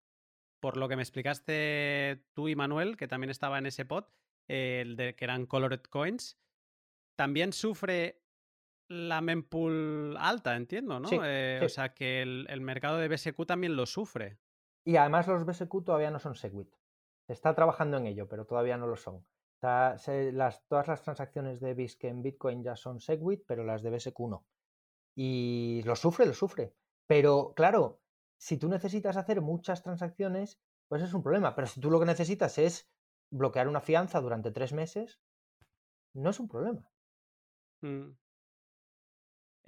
por lo que me explicaste tú y Manuel, que también estaba en ese pod, el de que eran Colored Coins. También sufre la mempool alta, entiendo, ¿no? Eh, o sea que el, mercado de BSQ también lo sufre. Y además los BSQ todavía no son Segwit. Se está trabajando en ello, pero todavía no lo son. todas las transacciones de BISC en Bitcoin ya son Segwit, pero las de BSQ no y lo sufre, lo sufre. Pero claro, si tú necesitas hacer muchas transacciones, pues es un problema. Pero si tú lo que necesitas es bloquear una fianza durante tres meses, no es un problema. Mm.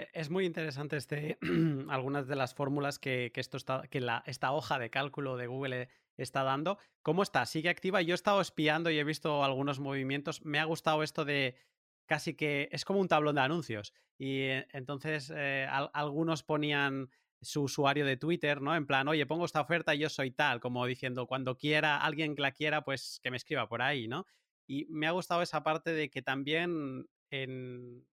E, es muy interesante este, [CLEARS THROAT] algunas de las fórmulas que, esto está, que la, esta hoja de cálculo de Google está dando. ¿Cómo está? ¿Sigue activa? Yo he estado espiando y he visto algunos movimientos. Me ha gustado esto de casi que es como un tablón de anuncios. Y eh, entonces eh, algunos ponían su usuario de Twitter, ¿no? En plan, oye, pongo esta oferta y yo soy tal, como diciendo, cuando quiera, alguien que la quiera, pues que me escriba por ahí, ¿no? Y me ha gustado esa parte de que también en,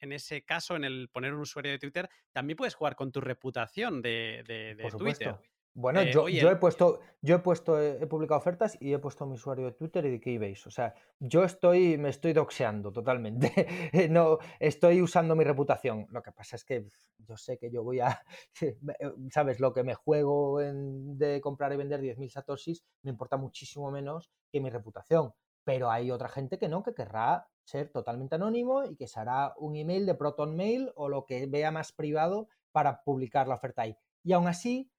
en ese caso, en el poner un usuario de Twitter, también puedes jugar con tu reputación de, de, Twitter. Bueno, eh, yo, he puesto, yo he puesto, he publicado ofertas y he puesto mi usuario de Twitter y de Keybase. O sea, yo estoy, me estoy doxeando totalmente. [LAUGHS] no, estoy usando mi reputación. Lo que pasa es que yo sé que yo voy a, [LAUGHS] sabes, lo que me juego en, de comprar y vender 10.000 satoshis me importa muchísimo menos que mi reputación. Pero hay otra gente que no, que querrá ser totalmente anónimo y que se hará un email de Proton Mail o lo que vea más privado para publicar la oferta ahí. Y aún así,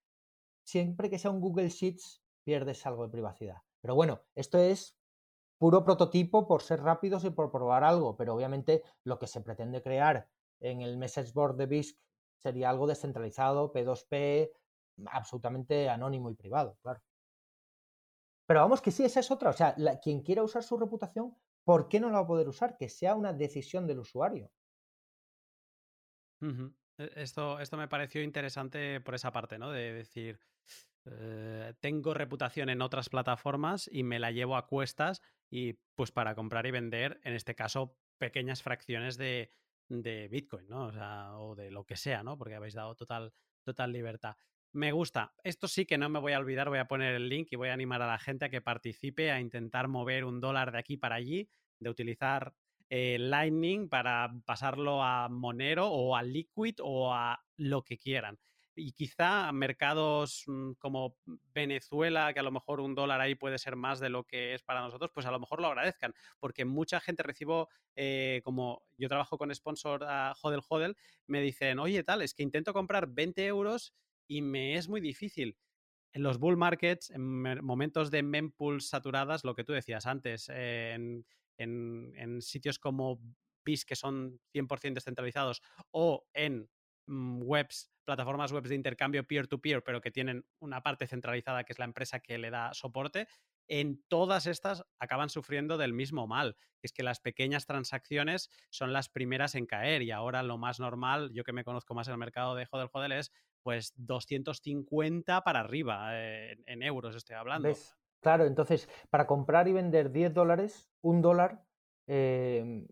siempre que sea un Google Sheets pierdes algo de privacidad. Pero bueno, esto es puro prototipo por ser rápidos y por probar algo, pero obviamente lo que se pretende crear en el message board de BISC sería algo descentralizado, P2P, absolutamente anónimo y privado, claro. Pero vamos que sí, esa es otra. O sea, quien quiera usar su reputación, ¿por qué no la va a poder usar? Que sea una decisión del usuario. E, esto, esto me pareció interesante por esa parte, ¿no? De decir, eh, tengo reputación en otras plataformas y me la llevo a cuestas y pues para comprar y vender, en este caso, pequeñas fracciones de, Bitcoin, ¿no? O, sea, o de lo que sea, ¿no? Porque habéis dado total, total libertad. Me gusta. Esto sí que no me voy a olvidar, voy a poner el link y voy a animar a la gente a que participe, a intentar mover un dólar de aquí para allí, de utilizar eh, Lightning para pasarlo a Monero o a Liquid o a lo que quieran y quizá mercados mm, como Venezuela, que a lo mejor un dólar ahí puede ser más de lo que es para nosotros, pues a lo mejor lo agradezcan, porque mucha gente recibo, eh, como yo trabajo con sponsor a Hodel Hodel, me dicen, oye, tal, es que intento comprar 20 euros y me es muy difícil. En los bull markets, en momentos de mempools saturadas, lo que tú decías antes, en, en sitios como BIS que son 100% descentralizados o en Mm, webs, plataformas webs de intercambio peer-to-peer, pero que tienen una parte centralizada que es la empresa que le da soporte, en todas estas acaban sufriendo del mismo mal, es que las pequeñas transacciones son las primeras en caer y ahora lo más normal, yo que me conozco más en el mercado de Hodel Hodel es pues 250 para arriba, eh, en euros estoy hablando. Claro, entonces para comprar y vender 10 dólares, un dólar, eh,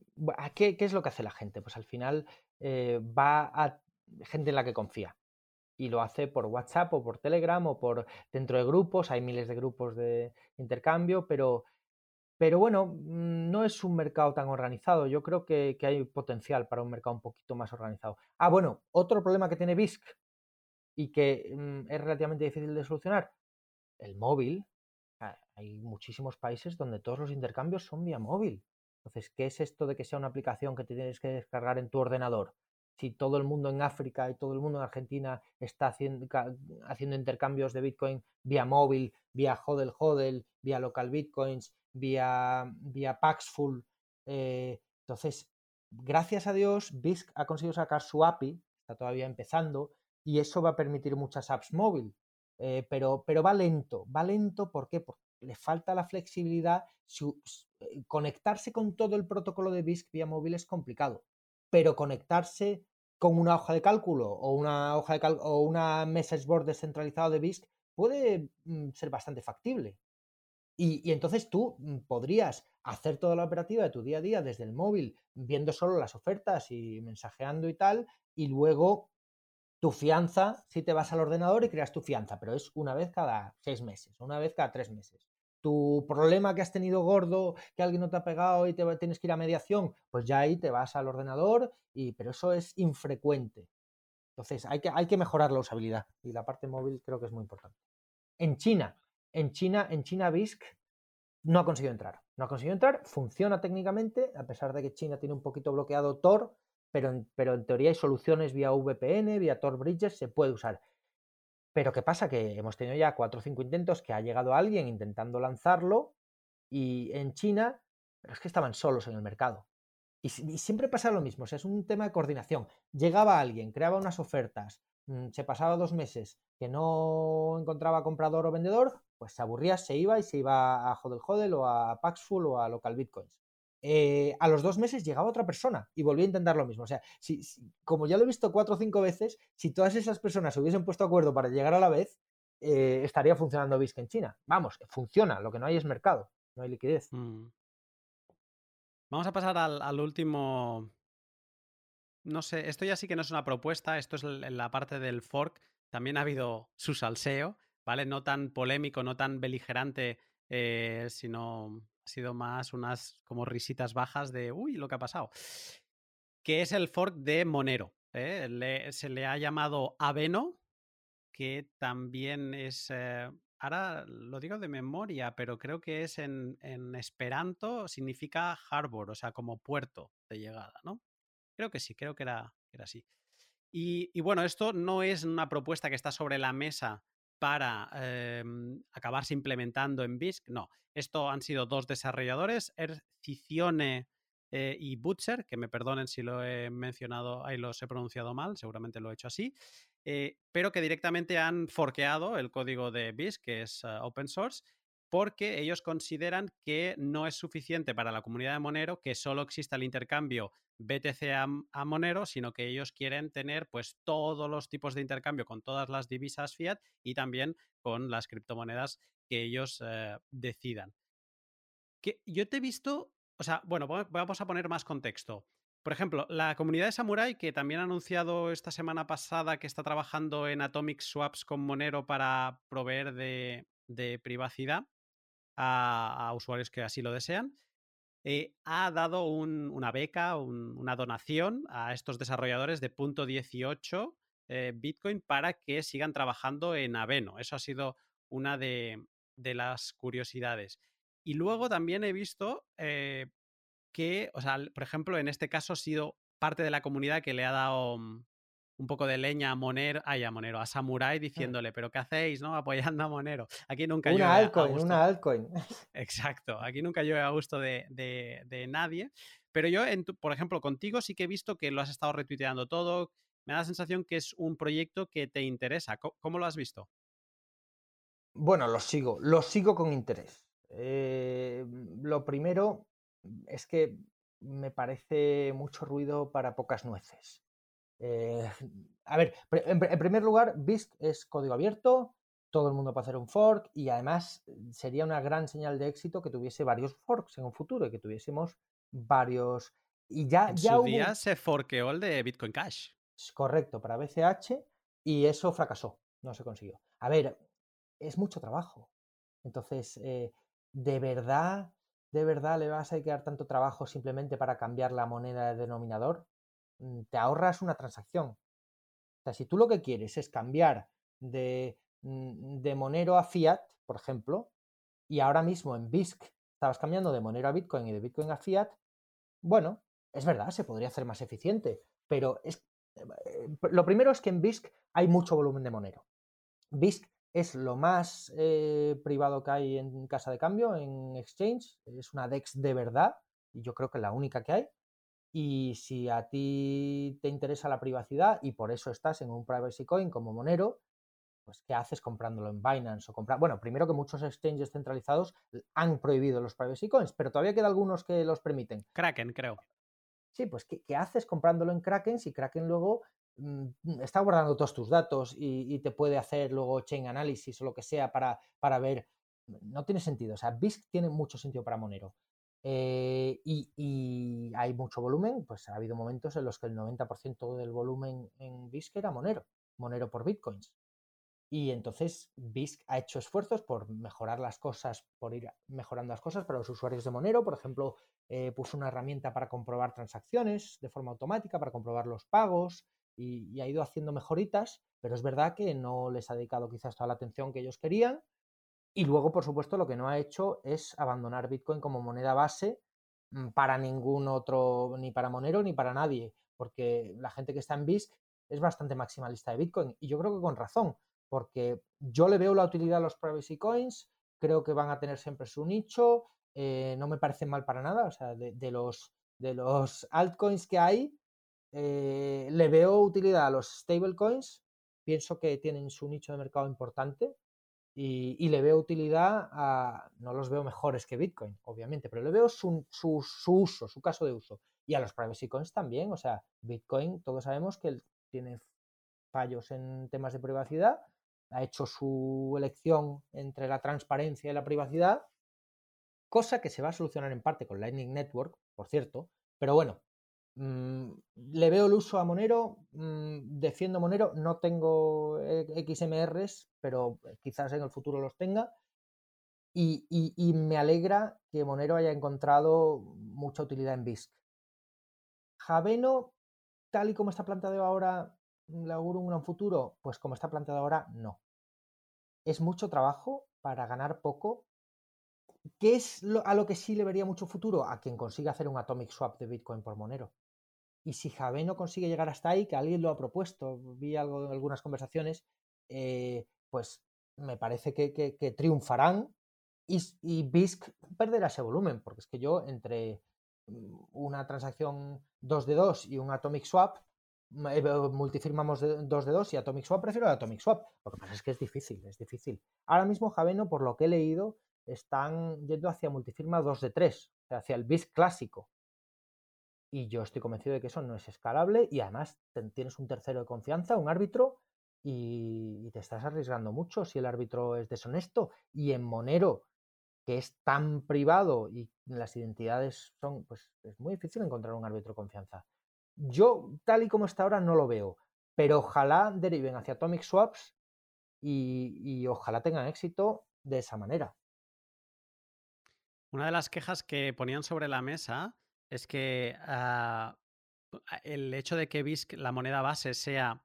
¿qué, ¿qué, es lo que hace la gente? Pues al final eh, va a gente en la que confía. Y lo hace por WhatsApp o por Telegram o por dentro de grupos. Hay miles de grupos de intercambio, pero, pero bueno, mm, no es un mercado tan organizado. Yo creo que, hay potencial para un mercado un poquito más organizado. Ah, bueno, otro problema que tiene BISC y que mm, es relativamente difícil de solucionar, el móvil. Ah, hay muchísimos países donde todos los intercambios son vía móvil. Entonces, ¿qué es esto de que sea una aplicación que te tienes que descargar en tu ordenador? si todo el mundo en África y todo el mundo en Argentina está haciendo, intercambios de Bitcoin vía móvil, vía hodl hodl, vía local Bitcoins, vía, vía Paxful. Eh, entonces, gracias a Dios, BISC ha conseguido sacar su API, está todavía empezando, y eso va a permitir muchas apps móvil. Eh, pero, pero va lento, va lento ¿por qué? porque le falta la flexibilidad. Eh, conectarse con todo el protocolo de BISC vía móvil es complicado, pero conectarse con una hoja de cálculo o una hoja de o una message board descentralizado de BISC puede mm, ser bastante factible. Y, entonces tú mm, podrías hacer toda la operativa de tu día a día desde el móvil, viendo solo las ofertas y mensajeando y tal, y luego tu fianza, si te vas al ordenador y creas tu fianza, pero es una vez cada seis meses, una vez cada tres meses. Tu problema que has tenido gordo, que alguien no te ha pegado y te tienes que ir a mediación, pues ya ahí te vas al ordenador, y, pero eso es infrecuente. Entonces hay que, hay que mejorar la usabilidad y la parte móvil creo que es muy importante. En China, en China, en China BISC no ha conseguido entrar. No ha conseguido entrar, funciona técnicamente, a pesar de que China tiene un poquito bloqueado Tor, pero en, pero en teoría hay soluciones vía VPN, vía Tor Bridges, se puede usar. Pero ¿qué pasa? Que hemos tenido ya cuatro o cinco intentos que ha llegado alguien intentando lanzarlo y en China, pero es que estaban solos en el mercado. Y, siempre pasa lo mismo, es un tema de coordinación. Llegaba alguien, creaba unas ofertas, Mm, se pasaba dos meses que no encontraba comprador o vendedor, pues se aburría, se iba y se iba a Hodel Hodel o a Paxful o a Local Bitcoins. Eh, a los dos meses llegaba otra persona y volvía a intentar lo mismo. O sea, si, como ya lo he visto cuatro o cinco veces, si todas esas personas se hubiesen puesto acuerdo para llegar a la vez, eh, estaría funcionando BISC en China. Vamos, funciona, lo que no hay es mercado, no hay liquidez. Mm. Vamos a pasar al último no sé, esto ya sí que no es una propuesta, esto es la parte del fork. También ha habido su salseo, ¿vale? No tan polémico, no tan beligerante, eh, sino ha sido más unas como risitas bajas de, uy, lo que ha pasado. Que es el fork de Monero. ¿eh? se le ha llamado Aveno, que también es... Eh, ahora lo digo de memoria, pero creo que es en, en Esperanto, significa harbor, o sea, como puerto de llegada, ¿no? Creo que sí, creo que era, era así. Y, bueno, esto no es una propuesta que está sobre la mesa para em, acabarse implementando en BISC, no. Esto han sido dos desarrolladores, Ercicione eh, y Butcher, que me perdonen si lo he mencionado, ahí los he pronunciado mal, seguramente lo he hecho así, eh, pero que directamente han forqueado el código de BISC, que es ah, open source, porque ellos consideran que no es suficiente para la comunidad de Monero que solo exista el intercambio BTC a, Monero, sino que ellos quieren tener pues todos los tipos de intercambio con todas las divisas fiat y también con las criptomonedas que ellos eh, decidan. Que yo te he visto, o sea, bueno, vamos a poner más contexto. Por ejemplo, la comunidad de Samurai, que también ha anunciado esta semana pasada que está trabajando en Atomic Swaps con Monero para proveer de privacidad, a, usuarios que así lo desean. Eh, ha dado una beca, una donación a estos desarrolladores de punto 18 eh, Bitcoin para que sigan trabajando en Aveno. Eso ha sido una de, las curiosidades. Y luego también he visto eh, que, o sea, por ejemplo, en este caso ha sido parte de la comunidad que le ha dado mm, un poco de leña a Monero, ay, a Monero, a Samurai diciéndole, pero ¿qué hacéis, no? Apoyando a Monero. Aquí nunca una altcoin, una altcoin. [LAUGHS] Exacto, aquí nunca yo a gusto de, nadie. Pero yo, en por ejemplo, contigo sí que he visto que lo has estado retuiteando todo. Me da la sensación que es un proyecto que te interesa. ¿Cómo, lo has visto? Bueno, lo sigo, lo sigo con interés. Eh, lo primero es que me parece mucho ruido para pocas nueces. Eh, a ver, en, primer lugar, BISC es código abierto, todo el mundo puede hacer un fork y además mm, sería una gran señal de éxito que tuviese varios forks en un futuro y que tuviésemos varios. Y ya, en ya su día se forqueó el de Bitcoin Cash. Correcto, para BCH y eso fracasó, no se consiguió. A ver, es mucho trabajo. Entonces, eh, ¿de verdad, de verdad le vas a quedar tanto trabajo simplemente para cambiar la moneda de denominador? Mm, te ahorras una transacción. O sea, si tú lo que quieres es cambiar de, mm, de Monero a Fiat, por ejemplo, y ahora mismo en BISC estabas cambiando de Monero a Bitcoin y de Bitcoin a Fiat, bueno, es verdad, se podría hacer más eficiente, pero es, eh, lo primero es que en BISC hay mucho volumen de Monero. BISC es lo más eh, privado que hay en casa de cambio, en Exchange, es una DEX de verdad, y yo creo que la única que hay Y si a ti te interesa la privacidad y por eso estás en un privacy coin como Monero, pues ¿qué haces comprándolo en Binance o comprar? Bueno, primero que muchos exchanges centralizados han prohibido los privacy coins, pero todavía queda algunos que los permiten. Kraken, creo. Sí, pues ¿qué, haces comprándolo en Kraken si Kraken luego mm, está guardando todos tus datos y, te puede hacer luego chain analysis o lo que sea para, para ver? No tiene sentido. O sea, BISC tiene mucho sentido para Monero. Eh, y, hay mucho volumen, pues ha habido momentos en los que el 90% del volumen en BISC era Monero, Monero por Bitcoins. Y entonces BISC ha hecho esfuerzos por mejorar las cosas, por ir mejorando las cosas para los usuarios de Monero. Por ejemplo, eh, puso una herramienta para comprobar transacciones de forma automática, para comprobar los pagos y, ha ido haciendo mejoritas, pero es verdad que no les ha dedicado quizás toda la atención que ellos querían. Y luego, por supuesto, lo que no ha hecho es abandonar Bitcoin como moneda base mm, para ningún otro, ni para Monero ni para nadie, porque la gente que está en BISC es bastante maximalista de Bitcoin y yo creo que con razón porque yo le veo la utilidad a los privacy coins, creo que van a tener siempre su nicho, eh, no me parece mal para nada, o sea, de, los, de los altcoins que hay, eh, le veo utilidad a los stablecoins, pienso que tienen su nicho de mercado importante y, le veo utilidad a, no los veo mejores que Bitcoin, obviamente, pero le veo su, su, uso, su caso de uso. Y a los privacy coins también, o sea, Bitcoin, todos sabemos que tiene fallos en temas de privacidad, ha hecho su elección entre la transparencia y la privacidad, cosa que se va a solucionar en parte con Lightning Network, por cierto, pero bueno, mm, le veo el uso a Monero, mm, defiendo Monero, no tengo e, XMRs, pero quizás en el futuro los tenga. Y, y me alegra que Monero haya encontrado mucha utilidad en BISC. Javeno, tal y como está planteado ahora, le auguro un gran futuro? Pues como está planteado ahora, no. Es mucho trabajo para ganar poco. ¿Qué es a lo que sí le vería mucho futuro? A quien consiga hacer un atomic swap de Bitcoin por Monero. Y si Javé no consigue llegar hasta ahí, que alguien lo ha propuesto, vi algo en algunas conversaciones, eh, pues me parece que, triunfarán y, y, BISC perderá ese volumen, porque es que yo entre mm, una transacción 2 de 2 y un atomic swap, eh, multifirmamos de, dos de dos y Atomic Swap prefiero Atomic Swap. Lo que pasa es que es difícil, es difícil. Ahora mismo Javeno, por lo que he leído, están yendo hacia multifirma 2 de 3, hacia el BIS clásico. Y yo estoy convencido de que eso no es escalable y además tienes un tercero de confianza, un árbitro, y, te estás arriesgando mucho si el árbitro es deshonesto. Y en Monero, que es tan privado y las identidades son, pues es muy difícil encontrar un árbitro de confianza. Yo, tal y como está ahora, no lo veo, pero ojalá deriven hacia Atomic Swaps y, ojalá tengan éxito de esa manera. Una de las quejas que ponían sobre la mesa es que ah, el hecho de que BISC, la moneda base, sea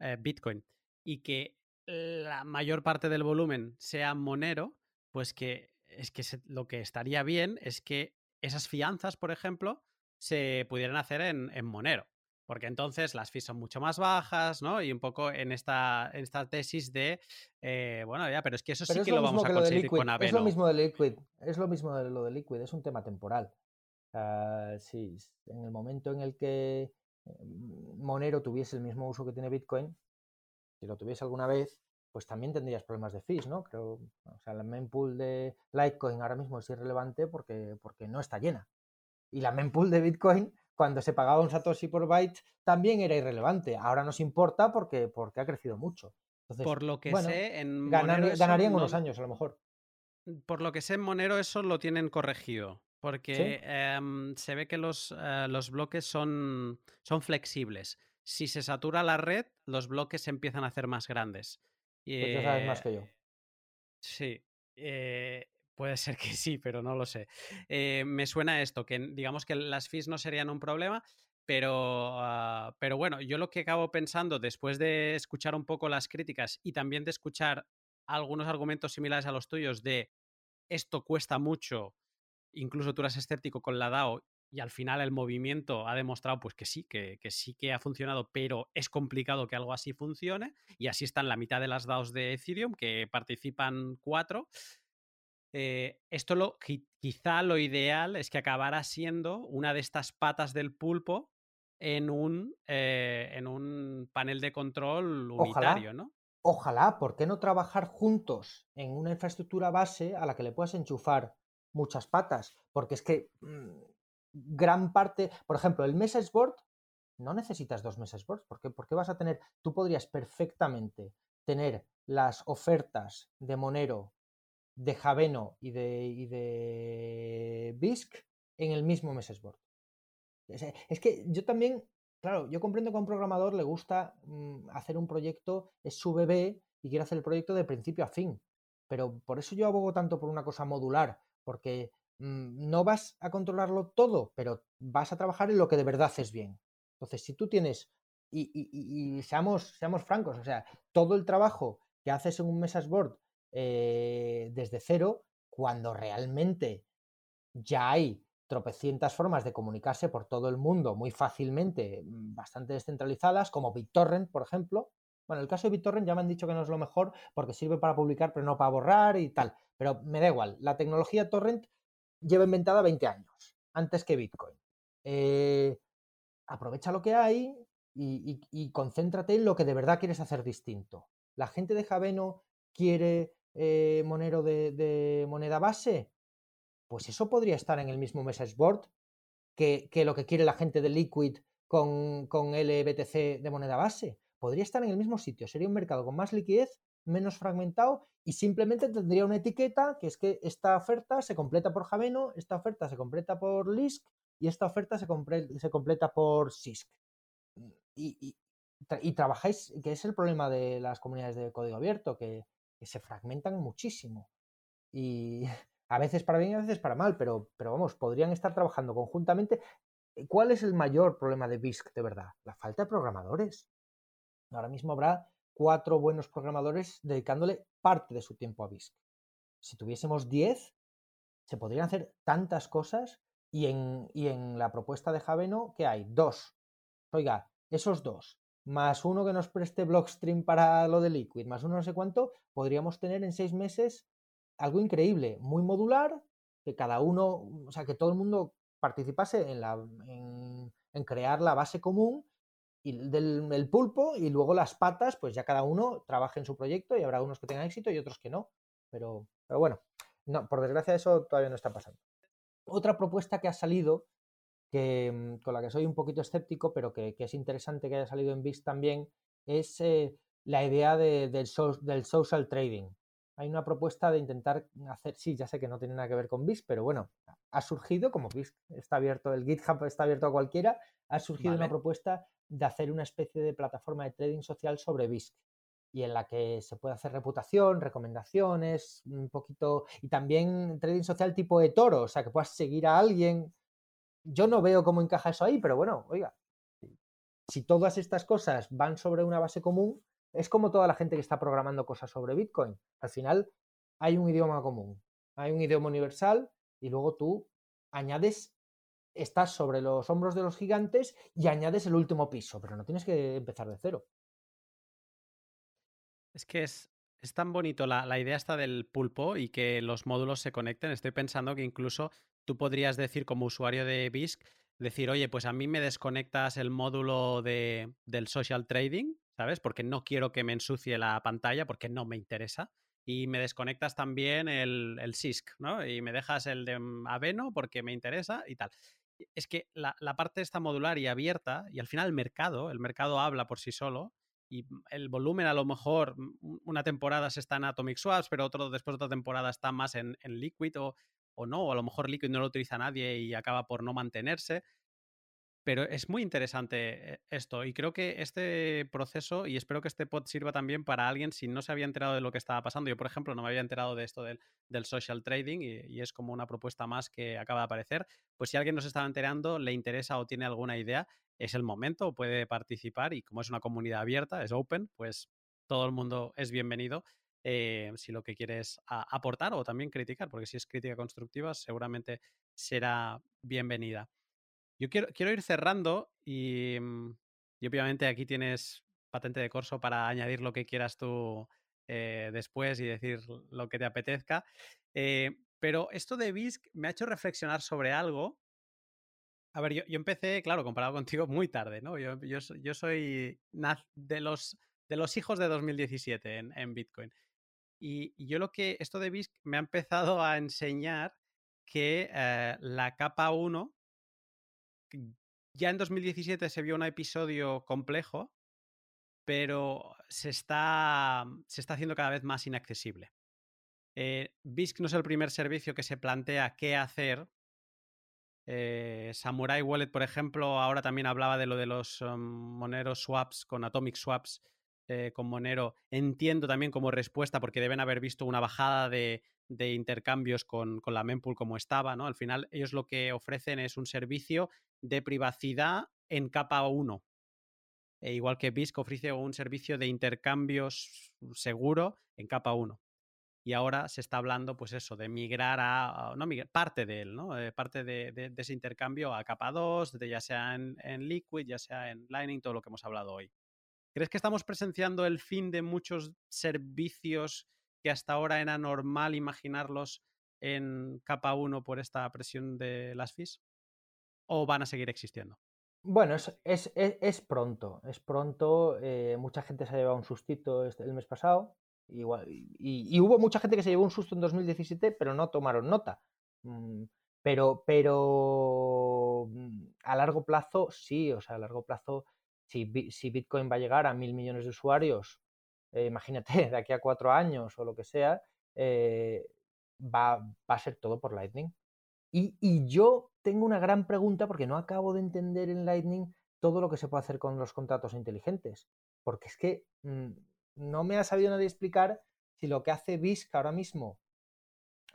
eh, Bitcoin y que la mayor parte del volumen sea Monero, pues que es que lo que estaría bien es que esas fianzas, por ejemplo, se pudieran hacer en, Monero. Porque entonces las fees son mucho más bajas, ¿no? Y un poco en esta, esta tesis de, eh, bueno, ya, pero es que eso sí que lo, vamos a conseguir con Aveno. Es lo mismo de Liquid, es lo mismo de lo de Liquid, es un tema temporal. Si en el momento en el que mm, Monero tuviese el mismo uso que tiene Bitcoin, si lo tuviese alguna vez, pues también tendrías problemas de fees, ¿no? Creo, o sea, la mempool de Litecoin ahora mismo es irrelevante porque, porque no está llena. Y la mempool de Bitcoin, cuando se pagaba un Satoshi por byte, también era irrelevante. Ahora nos importa porque, porque ha crecido mucho. por lo que sé, en Monero ganarían unos años a lo mejor. Por lo que sé, en Monero eso lo tienen corregido. Porque em, se ve que los, eh, los bloques son, son flexibles. Si se satura la red, los bloques empiezan a hacer más grandes. Pues ya sabes más que yo. Sí. Eh, Puede ser que sí, pero no lo sé. Eh, me suena esto, que digamos que las fees no serían un problema, pero, ah, pero bueno, yo lo que acabo pensando después de escuchar un poco las críticas y también de escuchar algunos argumentos similares a los tuyos de esto cuesta mucho, incluso tú eras escéptico con la DAO y al final el movimiento ha demostrado pues que sí, que, que, sí que ha funcionado, pero es complicado que algo así funcione y así están la mitad de las DAOs de Ethereum, que participan cuatro. eh, esto lo, quizá lo ideal es que acabara siendo una de estas patas del pulpo en un, eh, en un panel de control unitario, ¿no? Ojalá, ¿por qué no trabajar juntos en una infraestructura base a la que le puedas enchufar muchas patas? Porque es que mm, gran parte, por ejemplo, el message board, no necesitas dos message boards, ¿por qué? Porque vas a tener, tú podrías perfectamente tener las ofertas de Monero, de Javeno y de, y de BISC en el mismo message board. Es que yo también Claro, yo comprendo que a un programador le gusta mm, hacer un proyecto, es su bebé y quiere hacer el proyecto de principio a fin. Pero por eso yo abogo tanto por una cosa modular, porque mm, no vas a controlarlo todo, pero vas a trabajar en lo que de verdad haces bien. Entonces, si tú tienes, y, seamos, seamos francos, o sea, todo el trabajo que haces en un message board eh, desde cero, cuando realmente ya hay tropecientas formas de comunicarse por todo el mundo muy fácilmente, mm, bastante descentralizadas, como BitTorrent, por ejemplo. Bueno, el caso de BitTorrent ya me han dicho que no es lo mejor porque sirve para publicar, pero no para borrar y tal. Pero me da igual, la tecnología torrent lleva inventada 20 años, antes que Bitcoin. Eh, aprovecha lo que hay y, concéntrate en lo que de verdad quieres hacer distinto. La gente de Javeno quiere eh, Monero de moneda base, pues eso podría estar en el mismo message board que, lo que quiere la gente de Liquid con, con LBTC de moneda base. Podría estar en el mismo sitio. Sería un mercado con más liquidez, menos fragmentado y simplemente tendría una etiqueta que es que esta oferta se completa por Javeno, esta oferta se completa por Lisk y esta oferta se, se completa por Sisk. Y, y, trabajáis, que es el problema de las comunidades de código abierto, que, que se fragmentan muchísimo. Y, [LAUGHS] a veces para bien y a veces para mal, pero, pero vamos, podrían estar trabajando conjuntamente. ¿Cuál es el mayor problema de BISC de verdad? La falta de programadores. Ahora mismo habrá cuatro buenos programadores dedicándole parte de su tiempo a BISC. Si tuviésemos diez, se podrían hacer tantas cosas y en, y en la propuesta de Javeno, ¿qué hay? Dos. Oiga, esos dos, más uno que nos preste Blockstream para lo de Liquid, más uno no sé cuánto, podríamos tener en seis meses algo increíble, muy modular, que cada uno, o sea, que todo el mundo participase en, la, en, crear la base común y del pulpo y luego las patas, pues ya cada uno trabaje en su proyecto y habrá unos que tengan éxito y otros que no. Pero, pero bueno, no, por desgracia eso todavía no está pasando. Otra propuesta que ha salido, que, mm, con la que soy un poquito escéptico, pero que, es interesante que haya salido en BIS también, es eh, la idea del, del social trading hay una propuesta de intentar hacer, sí, ya sé que no tiene nada que ver con BISC, pero bueno, ha surgido, como BISC está abierto, el GitHub está abierto a cualquiera, ha surgido una propuesta de hacer una especie de plataforma de trading social sobre BISC y en la que se puede hacer reputación, recomendaciones, un poquito, y también trading social tipo de toro, o sea, que puedas seguir a alguien. Yo no veo cómo encaja eso ahí, pero bueno, oiga, si todas estas cosas van sobre una base común, es como toda la gente que está programando cosas sobre Bitcoin. Al final hay un idioma común, hay un idioma universal y luego tú añades, estás sobre los hombros de los gigantes y añades el último piso, pero no tienes que empezar de cero. Es que es, es tan bonito la, la, idea esta del pulpo y que los módulos se conecten. Estoy pensando que incluso tú podrías decir como usuario de BISC, decir, oye, pues a mí me desconectas el módulo de, del social trading ¿sabes? Porque no quiero que me ensucie la pantalla, porque no me interesa. Y me desconectas también el, el SISC, ¿no? Y me dejas el de Aveno porque me interesa y tal. Es que la, la parte está modular y abierta, y al final el mercado, el mercado habla por sí solo, y el volumen a lo mejor una temporada se está en Atomic Swaps, pero otro, después de otra temporada está más en, en Liquid o, o, no, o a lo mejor Liquid no lo utiliza nadie y acaba por no mantenerse. Pero es muy interesante eh, esto y creo que este proceso, y espero que este pod sirva también para alguien si no se había enterado de lo que estaba pasando. Yo, por ejemplo, no me había enterado de esto del, social trading y, es como una propuesta más que acaba de aparecer. Pues si alguien nos estaba enterando, le interesa o tiene alguna idea, es el momento, puede participar y como es una comunidad abierta, es open, pues todo el mundo es bienvenido. Eh, si lo que quieres aportar o también criticar, porque si es crítica constructiva, seguramente será bienvenida. Yo quiero, quiero ir cerrando y, mm, y, obviamente aquí tienes patente de corso para añadir lo que quieras tú eh, después y decir lo que te apetezca. Eh, pero esto de BISC me ha hecho reflexionar sobre algo. A ver, yo, empecé, claro, comparado contigo, [LAUGHS] muy tarde, ¿no? Yo, yo, soy de los, de los hijos de 2017 en, en Bitcoin. Y, yo lo que, esto de BISC me ha empezado a enseñar que eh, la capa 1, ya en 2017 se vio un episodio complejo, pero se está, se está haciendo cada vez más inaccesible. Eh, BISC no es el primer servicio que se plantea qué hacer. Eh, Samurai Wallet, por ejemplo, ahora también hablaba de lo de los um, Monero swaps con Atomic Swaps eh, con Monero. Entiendo también como respuesta, porque deben haber visto una bajada de, intercambios con, la mempool como estaba, ¿no? Al final, ellos lo que ofrecen es un servicio de privacidad en capa 1. E igual que BISC ofrece un servicio de intercambios seguro en capa 1 y ahora se está hablando, pues eso, de migrar a, no parte de él, ¿no? Eh, parte de, ese intercambio a capa 2, de ya sea en, Liquid, ya sea en Lightning, todo lo que hemos hablado hoy. ¿Crees que estamos presenciando el fin de muchos servicios que hasta ahora era normal imaginarlos en capa 1 por esta presión de las fees? ¿O van a seguir existiendo? Bueno, es, pronto, es pronto. Eh, mucha gente se ha llevado un sustito este, el mes pasado. Igual, y, hubo mucha gente que se llevó un susto en 2017, pero no tomaron nota. Mm, pero, pero mm, a largo plazo, sí, o sea, a largo plazo, si, Bitcoin va a llegar a mil millones de usuarios, eh, imagínate, [LAUGHS] de aquí a cuatro años o lo que sea, eh, va, va, a ser todo por Lightning. Y, y, yo tengo una gran pregunta porque no acabo de entender en Lightning todo lo que se puede hacer con los contratos inteligentes. Porque es que mm, no me ha sabido nadie explicar si lo que hace BISC ahora mismo,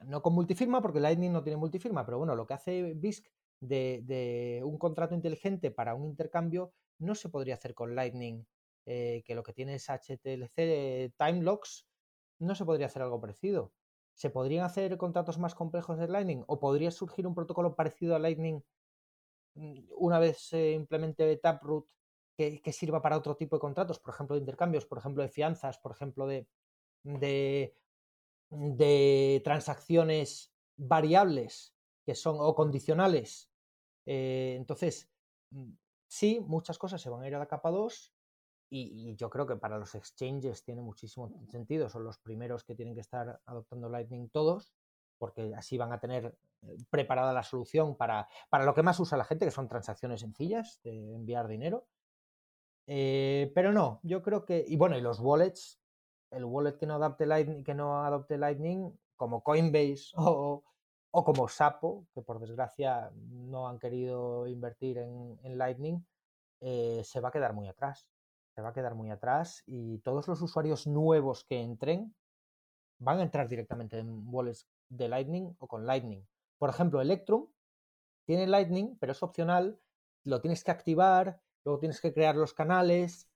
no con multifirma, porque Lightning no tiene multifirma, pero bueno, lo que hace BISC de, un contrato inteligente para un intercambio no se podría hacer con Lightning, eh, que lo que tiene es HTLC time locks, no se podría hacer algo parecido. ¿Se podrían hacer contratos más complejos de Lightning? ¿O podría surgir un protocolo parecido a Lightning mm, una vez se implemente Taproot que, sirva para otro tipo de contratos, por ejemplo, de intercambios, por ejemplo, de fianzas, por ejemplo, de, de, transacciones variables que son o condicionales. Eh, entonces, mm, sí, muchas cosas se van a ir a la capa 2 y, yo creo que para los exchanges tiene muchísimo sentido. Son los primeros que tienen que estar adoptando Lightning todos, porque así van a tener eh, preparada la solución para, para lo que más usa la gente, que son transacciones sencillas de enviar dinero. Eh, pero no, yo creo que. Y bueno, y los wallets, el wallet que no adapte Lightning, que no adopte Lightning, como Coinbase [LAUGHS] o, como Sapo, que por desgracia no han querido invertir en, Lightning, eh, se va a quedar muy atrás. Se va a quedar muy atrás y todos los usuarios nuevos que entren van a entrar directamente en wallets de Lightning o con Lightning. Por ejemplo, Electrum tiene Lightning, pero es opcional, lo tienes que activar, luego tienes que crear los canales.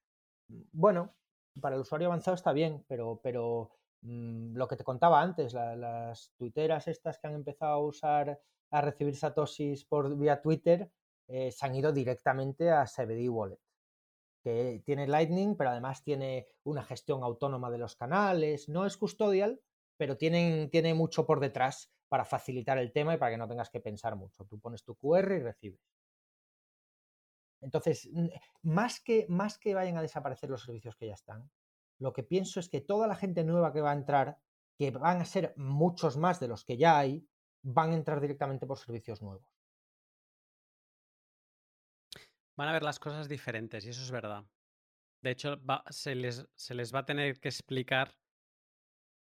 Bueno, para el usuario avanzado está bien, pero, pero mm, lo que te contaba antes, las tuiteras estas que han empezado a usar, a recibir satoshis por vía Twitter, eh, se han ido directamente a CBD Wallet, que tiene Lightning, pero además tiene una gestión autónoma de los canales, no es custodial, pero tienen, tiene mucho por detrás para facilitar el tema y para que no tengas que pensar mucho. Tú pones tu QR y recibes. Entonces, más que, más que vayan a desaparecer los servicios que ya están, lo que pienso es que toda la gente nueva que va a entrar, que van a ser muchos más de los que ya hay, van a entrar directamente por servicios nuevos. Van a ver las cosas diferentes y eso es verdad. De hecho, se, les, va a tener que explicar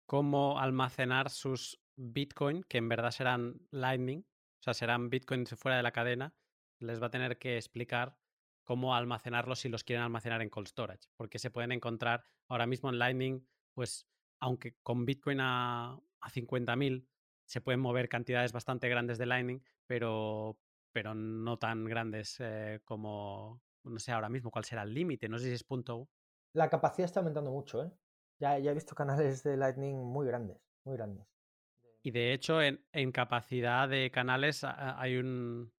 cómo almacenar sus Bitcoin, que en verdad serán Lightning, o sea, serán Bitcoin fuera de la cadena, les va a tener que explicar cómo almacenarlos si los quieren almacenar en cold storage, porque se pueden encontrar ahora mismo en Lightning, pues aunque con Bitcoin a, a 50.000 se pueden mover cantidades bastante grandes de Lightning, pero, pero no tan grandes eh, como, no sé ahora mismo cuál será el límite, no sé si es punto. La capacidad está aumentando mucho, ¿eh? Ya, ya he visto canales de Lightning muy grandes, muy grandes. Y de hecho, en, en capacidad de canales hay un,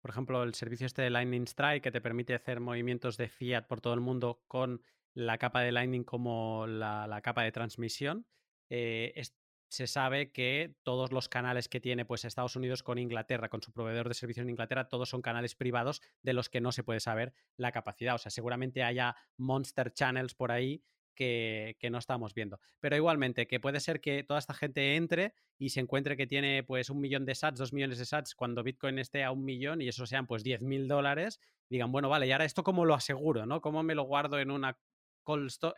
por ejemplo, el servicio este de Lightning Strike que te permite hacer movimientos de fiat por todo el mundo con la capa de Lightning como la, capa de transmisión. Eh, se sabe que todos los canales que tiene pues Estados Unidos con Inglaterra, con su proveedor de servicios en Inglaterra, todos son canales privados de los que no se puede saber la capacidad. O sea, seguramente haya monster channels por ahí que, no estamos viendo. Pero igualmente, que puede ser que toda esta gente entre y se encuentre que tiene pues un millón de sats, dos millones de sats, cuando Bitcoin esté a un millón y eso sean pues 10 mil dólares, digan, bueno, vale, y ahora esto cómo lo aseguro, ¿no? ¿Cómo me lo guardo en una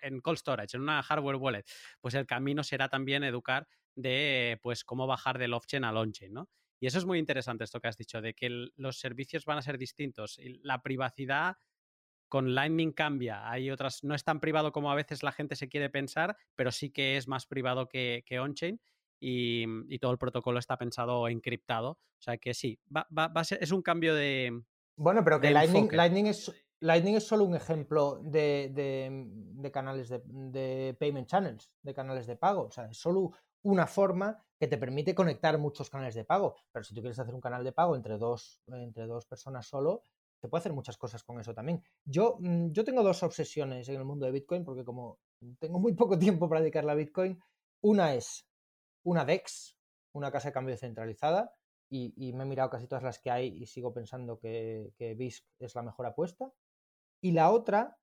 en cold storage, en una hardware wallet? Pues el camino será también educar de pues cómo bajar del off-chain al on-chain, ¿no? Y eso es muy interesante esto que has dicho, de que los servicios van a ser distintos. La privacidad con Lightning cambia. Hay otras, no es tan privado como a veces la gente se quiere pensar, pero sí que es más privado que, que on-chain. Y, todo el protocolo está pensado encriptado. O sea que sí, va, a ser, es un cambio de. Bueno, pero que Lightning, Lightning, es, Lightning es solo un ejemplo de, canales de, payment channels, de canales de pago. O sea, es solo una forma que te permite conectar muchos canales de pago. Pero si tú quieres hacer un canal de pago entre dos, entre dos personas solo, se puede hacer muchas cosas con eso también. Yo, mm, yo tengo dos obsesiones en el mundo de Bitcoin, porque como tengo muy poco tiempo para dedicarle a Bitcoin, una es una DEX, una casa de cambio centralizada, y, me he mirado casi todas las que hay y sigo pensando que, que BISC es la mejor apuesta. Y la otra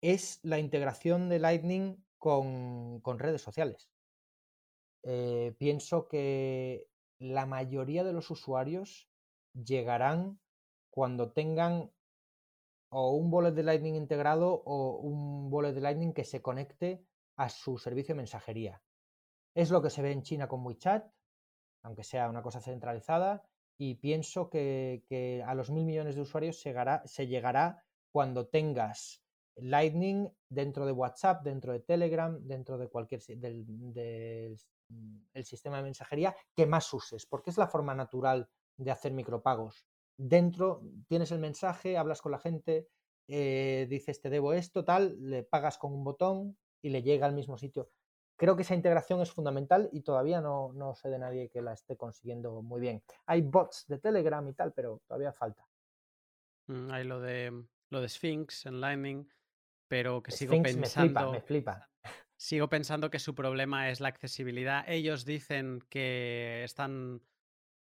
es la integración de Lightning con, con redes sociales. Eh, pienso que la mayoría de los usuarios llegarán cuando tengan o un wallet de Lightning integrado o un wallet de Lightning que se conecte a su servicio de mensajería. Es lo que se ve en China con WeChat, aunque sea una cosa centralizada, y pienso que, a los mil millones de usuarios se llegará, cuando tengas Lightning dentro de WhatsApp, dentro de Telegram, dentro de cualquier del, el sistema de mensajería que más uses, porque es la forma natural de hacer micropagos dentro tienes el mensaje, hablas con la gente, eh, dices te debo esto, tal, le pagas con un botón y le llega al mismo sitio. Creo que esa integración es fundamental y todavía no, sé de nadie que la esté consiguiendo muy bien. Hay bots de Telegram y tal, pero todavía falta. Mm, hay lo de lo de Sphinx en Lightning, pero que sigo pensando. Me flipa, [LAUGHS] Sigo pensando que su problema es la accesibilidad. Ellos dicen que están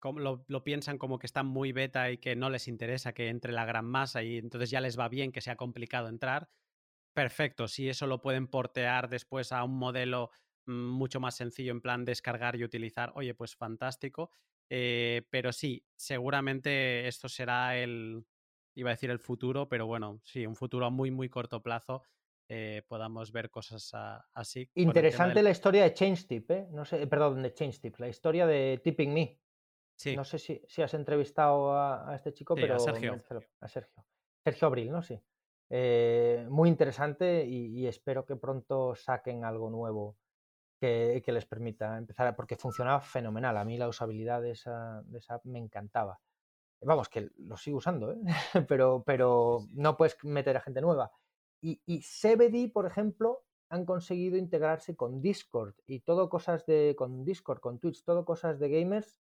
lo, piensan como que están muy beta y que no les interesa que entre la gran masa y entonces ya les va bien que sea complicado entrar. Perfecto, si eso lo pueden portear después a un modelo mm, mucho más sencillo en plan descargar y utilizar, oye, pues fantástico. Eh, pero sí, seguramente esto será el, iba a decir el futuro, pero bueno, sí, un futuro a muy, muy corto plazo. Eh, podamos ver cosas así. Interesante la historia de ChangeTip, ¿eh? No sé, perdón, de ChangeTip, la historia de Tipping Me. No sé si, has entrevistado a, este chico, pero. A Sergio. A Sergio. Sergio Abril, ¿no? Sí. Eh, muy interesante y, espero que pronto saquen algo nuevo que, les permita empezar, porque funcionaba fenomenal. A mí la usabilidad de esa, de esa app me encantaba. Vamos, que lo sigo usando, ¿eh? [LAUGHS] pero, pero no puedes meter a gente nueva. Y, y CBD, por ejemplo, han conseguido integrarse con Discord y todo cosas de. con Discord, con Twitch, todo cosas de gamers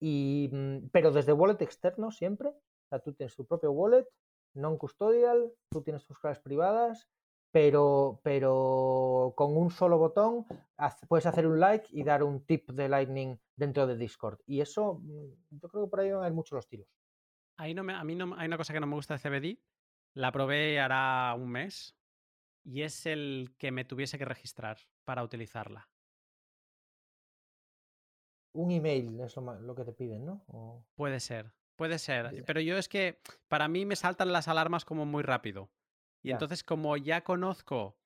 y, mm, pero desde wallet externo siempre. O sea, tú tienes tu propio wallet, non-custodial, tú tienes tus claves privadas, pero, pero con un solo botón puedes hacer un like y dar un tip de Lightning dentro de Discord. Y eso, mm, yo creo que por ahí van a ir muchos los tiros. Ahí no me, a mí no, hay una cosa que no me gusta de CBD. La probé hará un mes y es el que me tuviese que registrar para utilizarla. Un email es lo, que te piden, ¿no? Puede ser, puede ser. Pero yo es que para mí me saltan las alarmas como muy rápido. Y entonces como ya conozco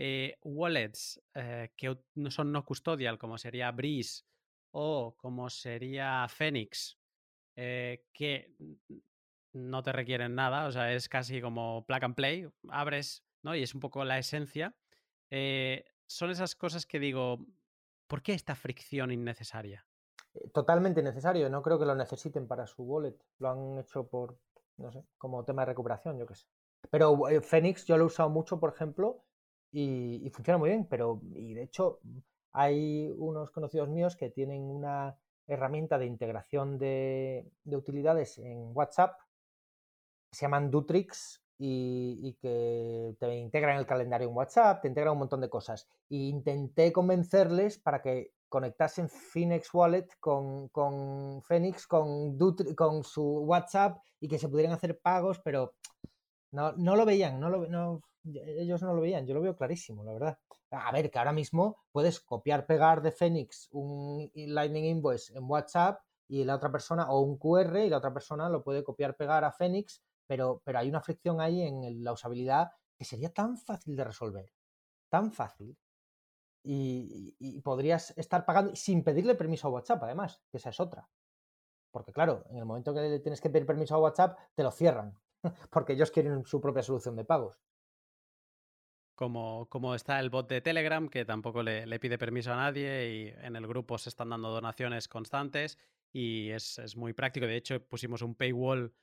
eh, wallets eh, que no son no custodial, como sería Breeze o como sería Phoenix, eh, que no te requieren nada, o sea, es casi como plug and play, abres, ¿no? Y es un poco la esencia. son esas cosas que digo, ¿por qué esta fricción innecesaria? Totalmente necesario. No creo que lo necesiten para su wallet. Lo han hecho por, no sé, como tema de recuperación, yo qué sé. Pero eh, Phoenix yo lo he usado mucho, por ejemplo, y, funciona muy bien. Pero, y de hecho, hay unos conocidos míos que tienen una herramienta de integración de, utilidades en WhatsApp se llaman Dutrix y, que te integran el calendario en WhatsApp, te integran un montón de cosas. Y intenté convencerles para que conectasen Phoenix Wallet con, con Phoenix, con, con su WhatsApp y que se pudieran hacer pagos, pero no, no lo veían, no lo, no, ellos no lo veían, yo lo veo clarísimo, la verdad. A ver, que ahora mismo puedes copiar, pegar de Phoenix un Lightning Invoice en WhatsApp y la otra persona, o un QR y la otra persona lo puede copiar, pegar a Phoenix, pero, pero hay una fricción ahí en la usabilidad que sería tan fácil de resolver, tan fácil. Y, podrías estar pagando sin pedirle permiso a WhatsApp, además, que esa es otra. Porque claro, en el momento que le tienes que pedir permiso a WhatsApp, te lo cierran, [LAUGHS] porque ellos quieren su propia solución de pagos. Como, como, está el bot de Telegram, que tampoco le, pide permiso a nadie y en el grupo se están dando donaciones constantes y es, es muy práctico. De hecho, pusimos un paywall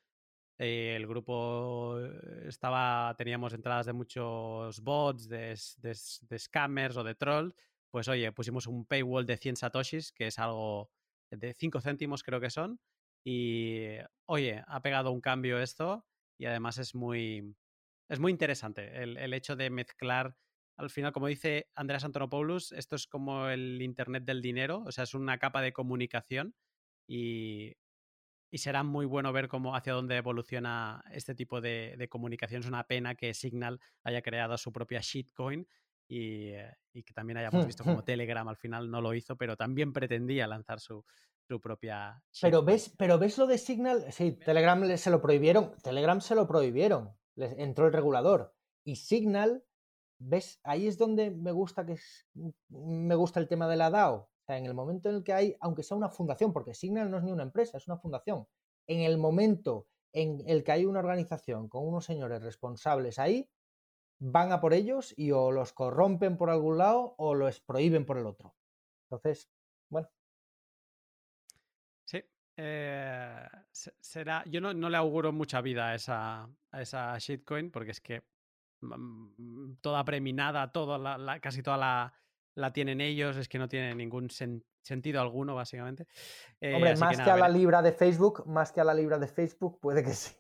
eh, el grupo eh, estaba, teníamos entradas de muchos bots, de, de, scammers o de trolls. Pues oye, pusimos un paywall de 100 satoshis, que es algo de 5 céntimos creo que son. Y oye, ha pegado un cambio esto y además es muy, es muy interesante el, el hecho de mezclar al final, como dice Andreas Antonopoulos, esto es como el Internet del dinero, o sea, es una capa de comunicación y y será muy bueno ver cómo hacia dónde evoluciona este tipo de, comunicación. Es una pena que Signal haya creado su propia shitcoin y, eh, y que también hayamos visto como Telegram al final no lo hizo, pero también pretendía lanzar su, su propia. Pero ves, pero ves lo de Signal, sí, Telegram se lo prohibieron, Telegram se lo prohibieron, les entró el regulador y Signal, ves, ahí es donde me gusta que me gusta el tema de la DAO, sea, en el momento en el que hay, aunque sea una fundación, porque Signal no es ni una empresa, es una fundación, en el momento en el que hay una organización con unos señores responsables ahí, van a por ellos y o los corrompen por algún lado o los prohíben por el otro. Entonces, bueno. Sí. Eh, será. Yo no, le auguro mucha vida a esa, a esa shitcoin, porque es que mm, toda preminada, toda la, casi toda la, la tienen ellos, es que no tiene ningún sentido alguno, básicamente. Eh, Hombre, más que, a la libra de Facebook, más que a la libra de Facebook, puede que sí.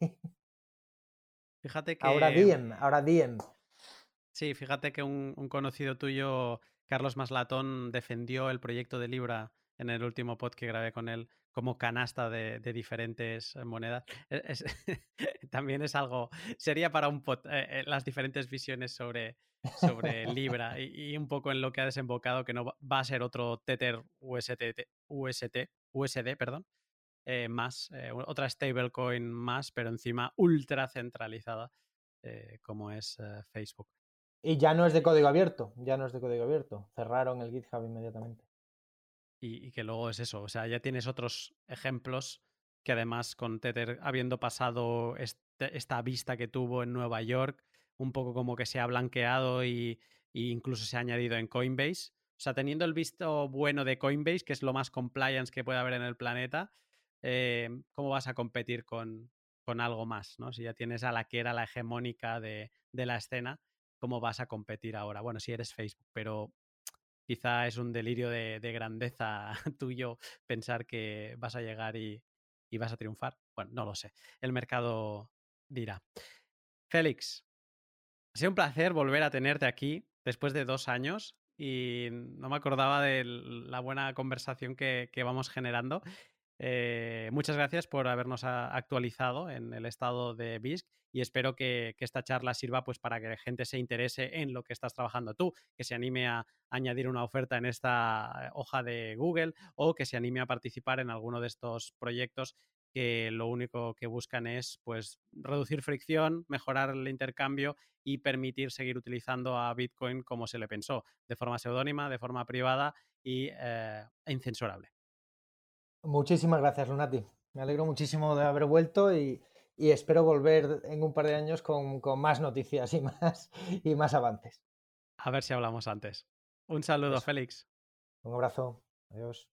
Fíjate que. Ahora bien, ahora bien. Sí, fíjate que un, conocido tuyo, Carlos Maslatón, defendió el proyecto de Libra en el último pod que grabé con él como canasta de, diferentes monedas. E, [LAUGHS] también es algo, sería para un pod, eh, eh, las diferentes visiones sobre, sobre [LAUGHS] Libra y, un poco en lo que ha desembocado, que no va a ser otro Tether UST, UST, USD, perdón, eh, más, eh, otra stablecoin más, pero encima ultra centralizada, eh, como es Facebook. Y ya no es de código abierto, ya no es de código abierto. Cerraron el GitHub inmediatamente. Y, y que luego es eso, o sea, ya tienes otros ejemplos que además con Tether habiendo pasado este, esta vista que tuvo en Nueva York, un poco como que se ha blanqueado y, incluso se ha añadido en Coinbase. O sea, teniendo el visto bueno de Coinbase, que es lo más compliance que puede haber en el planeta, eh, ¿cómo vas a competir con, con, algo más? ¿no? Si ya tienes a la que era la hegemónica de, de, la escena, ¿cómo vas a competir ahora? Bueno, si eres Facebook, pero quizá es un delirio de, de grandeza [LAUGHS] tuyo pensar que vas a llegar y vas a triunfar. Bueno, no lo sé. El mercado dirá. Félix, ha sido un placer volver a tenerte aquí después de dos años y no me acordaba de la buena conversación que, vamos generando. Eh, muchas gracias por habernos actualizado en el estado de BISC y espero que, esta charla sirva pues para que la gente se interese en lo que estás trabajando tú, que se anime a añadir una oferta en esta hoja de Google o que se anime a participar en alguno de estos proyectos que lo único que buscan es pues reducir fricción, mejorar el intercambio y permitir seguir utilizando a Bitcoin como se le pensó, de forma seudónima, de forma privada y, eh, incensurable. Muchísimas gracias, Lunati. Me alegro muchísimo de haber vuelto y, espero volver en un par de años con, con, más noticias y [LAUGHS] más, y más avances. A ver si hablamos antes. Un saludo, Félix. Un abrazo. Adiós.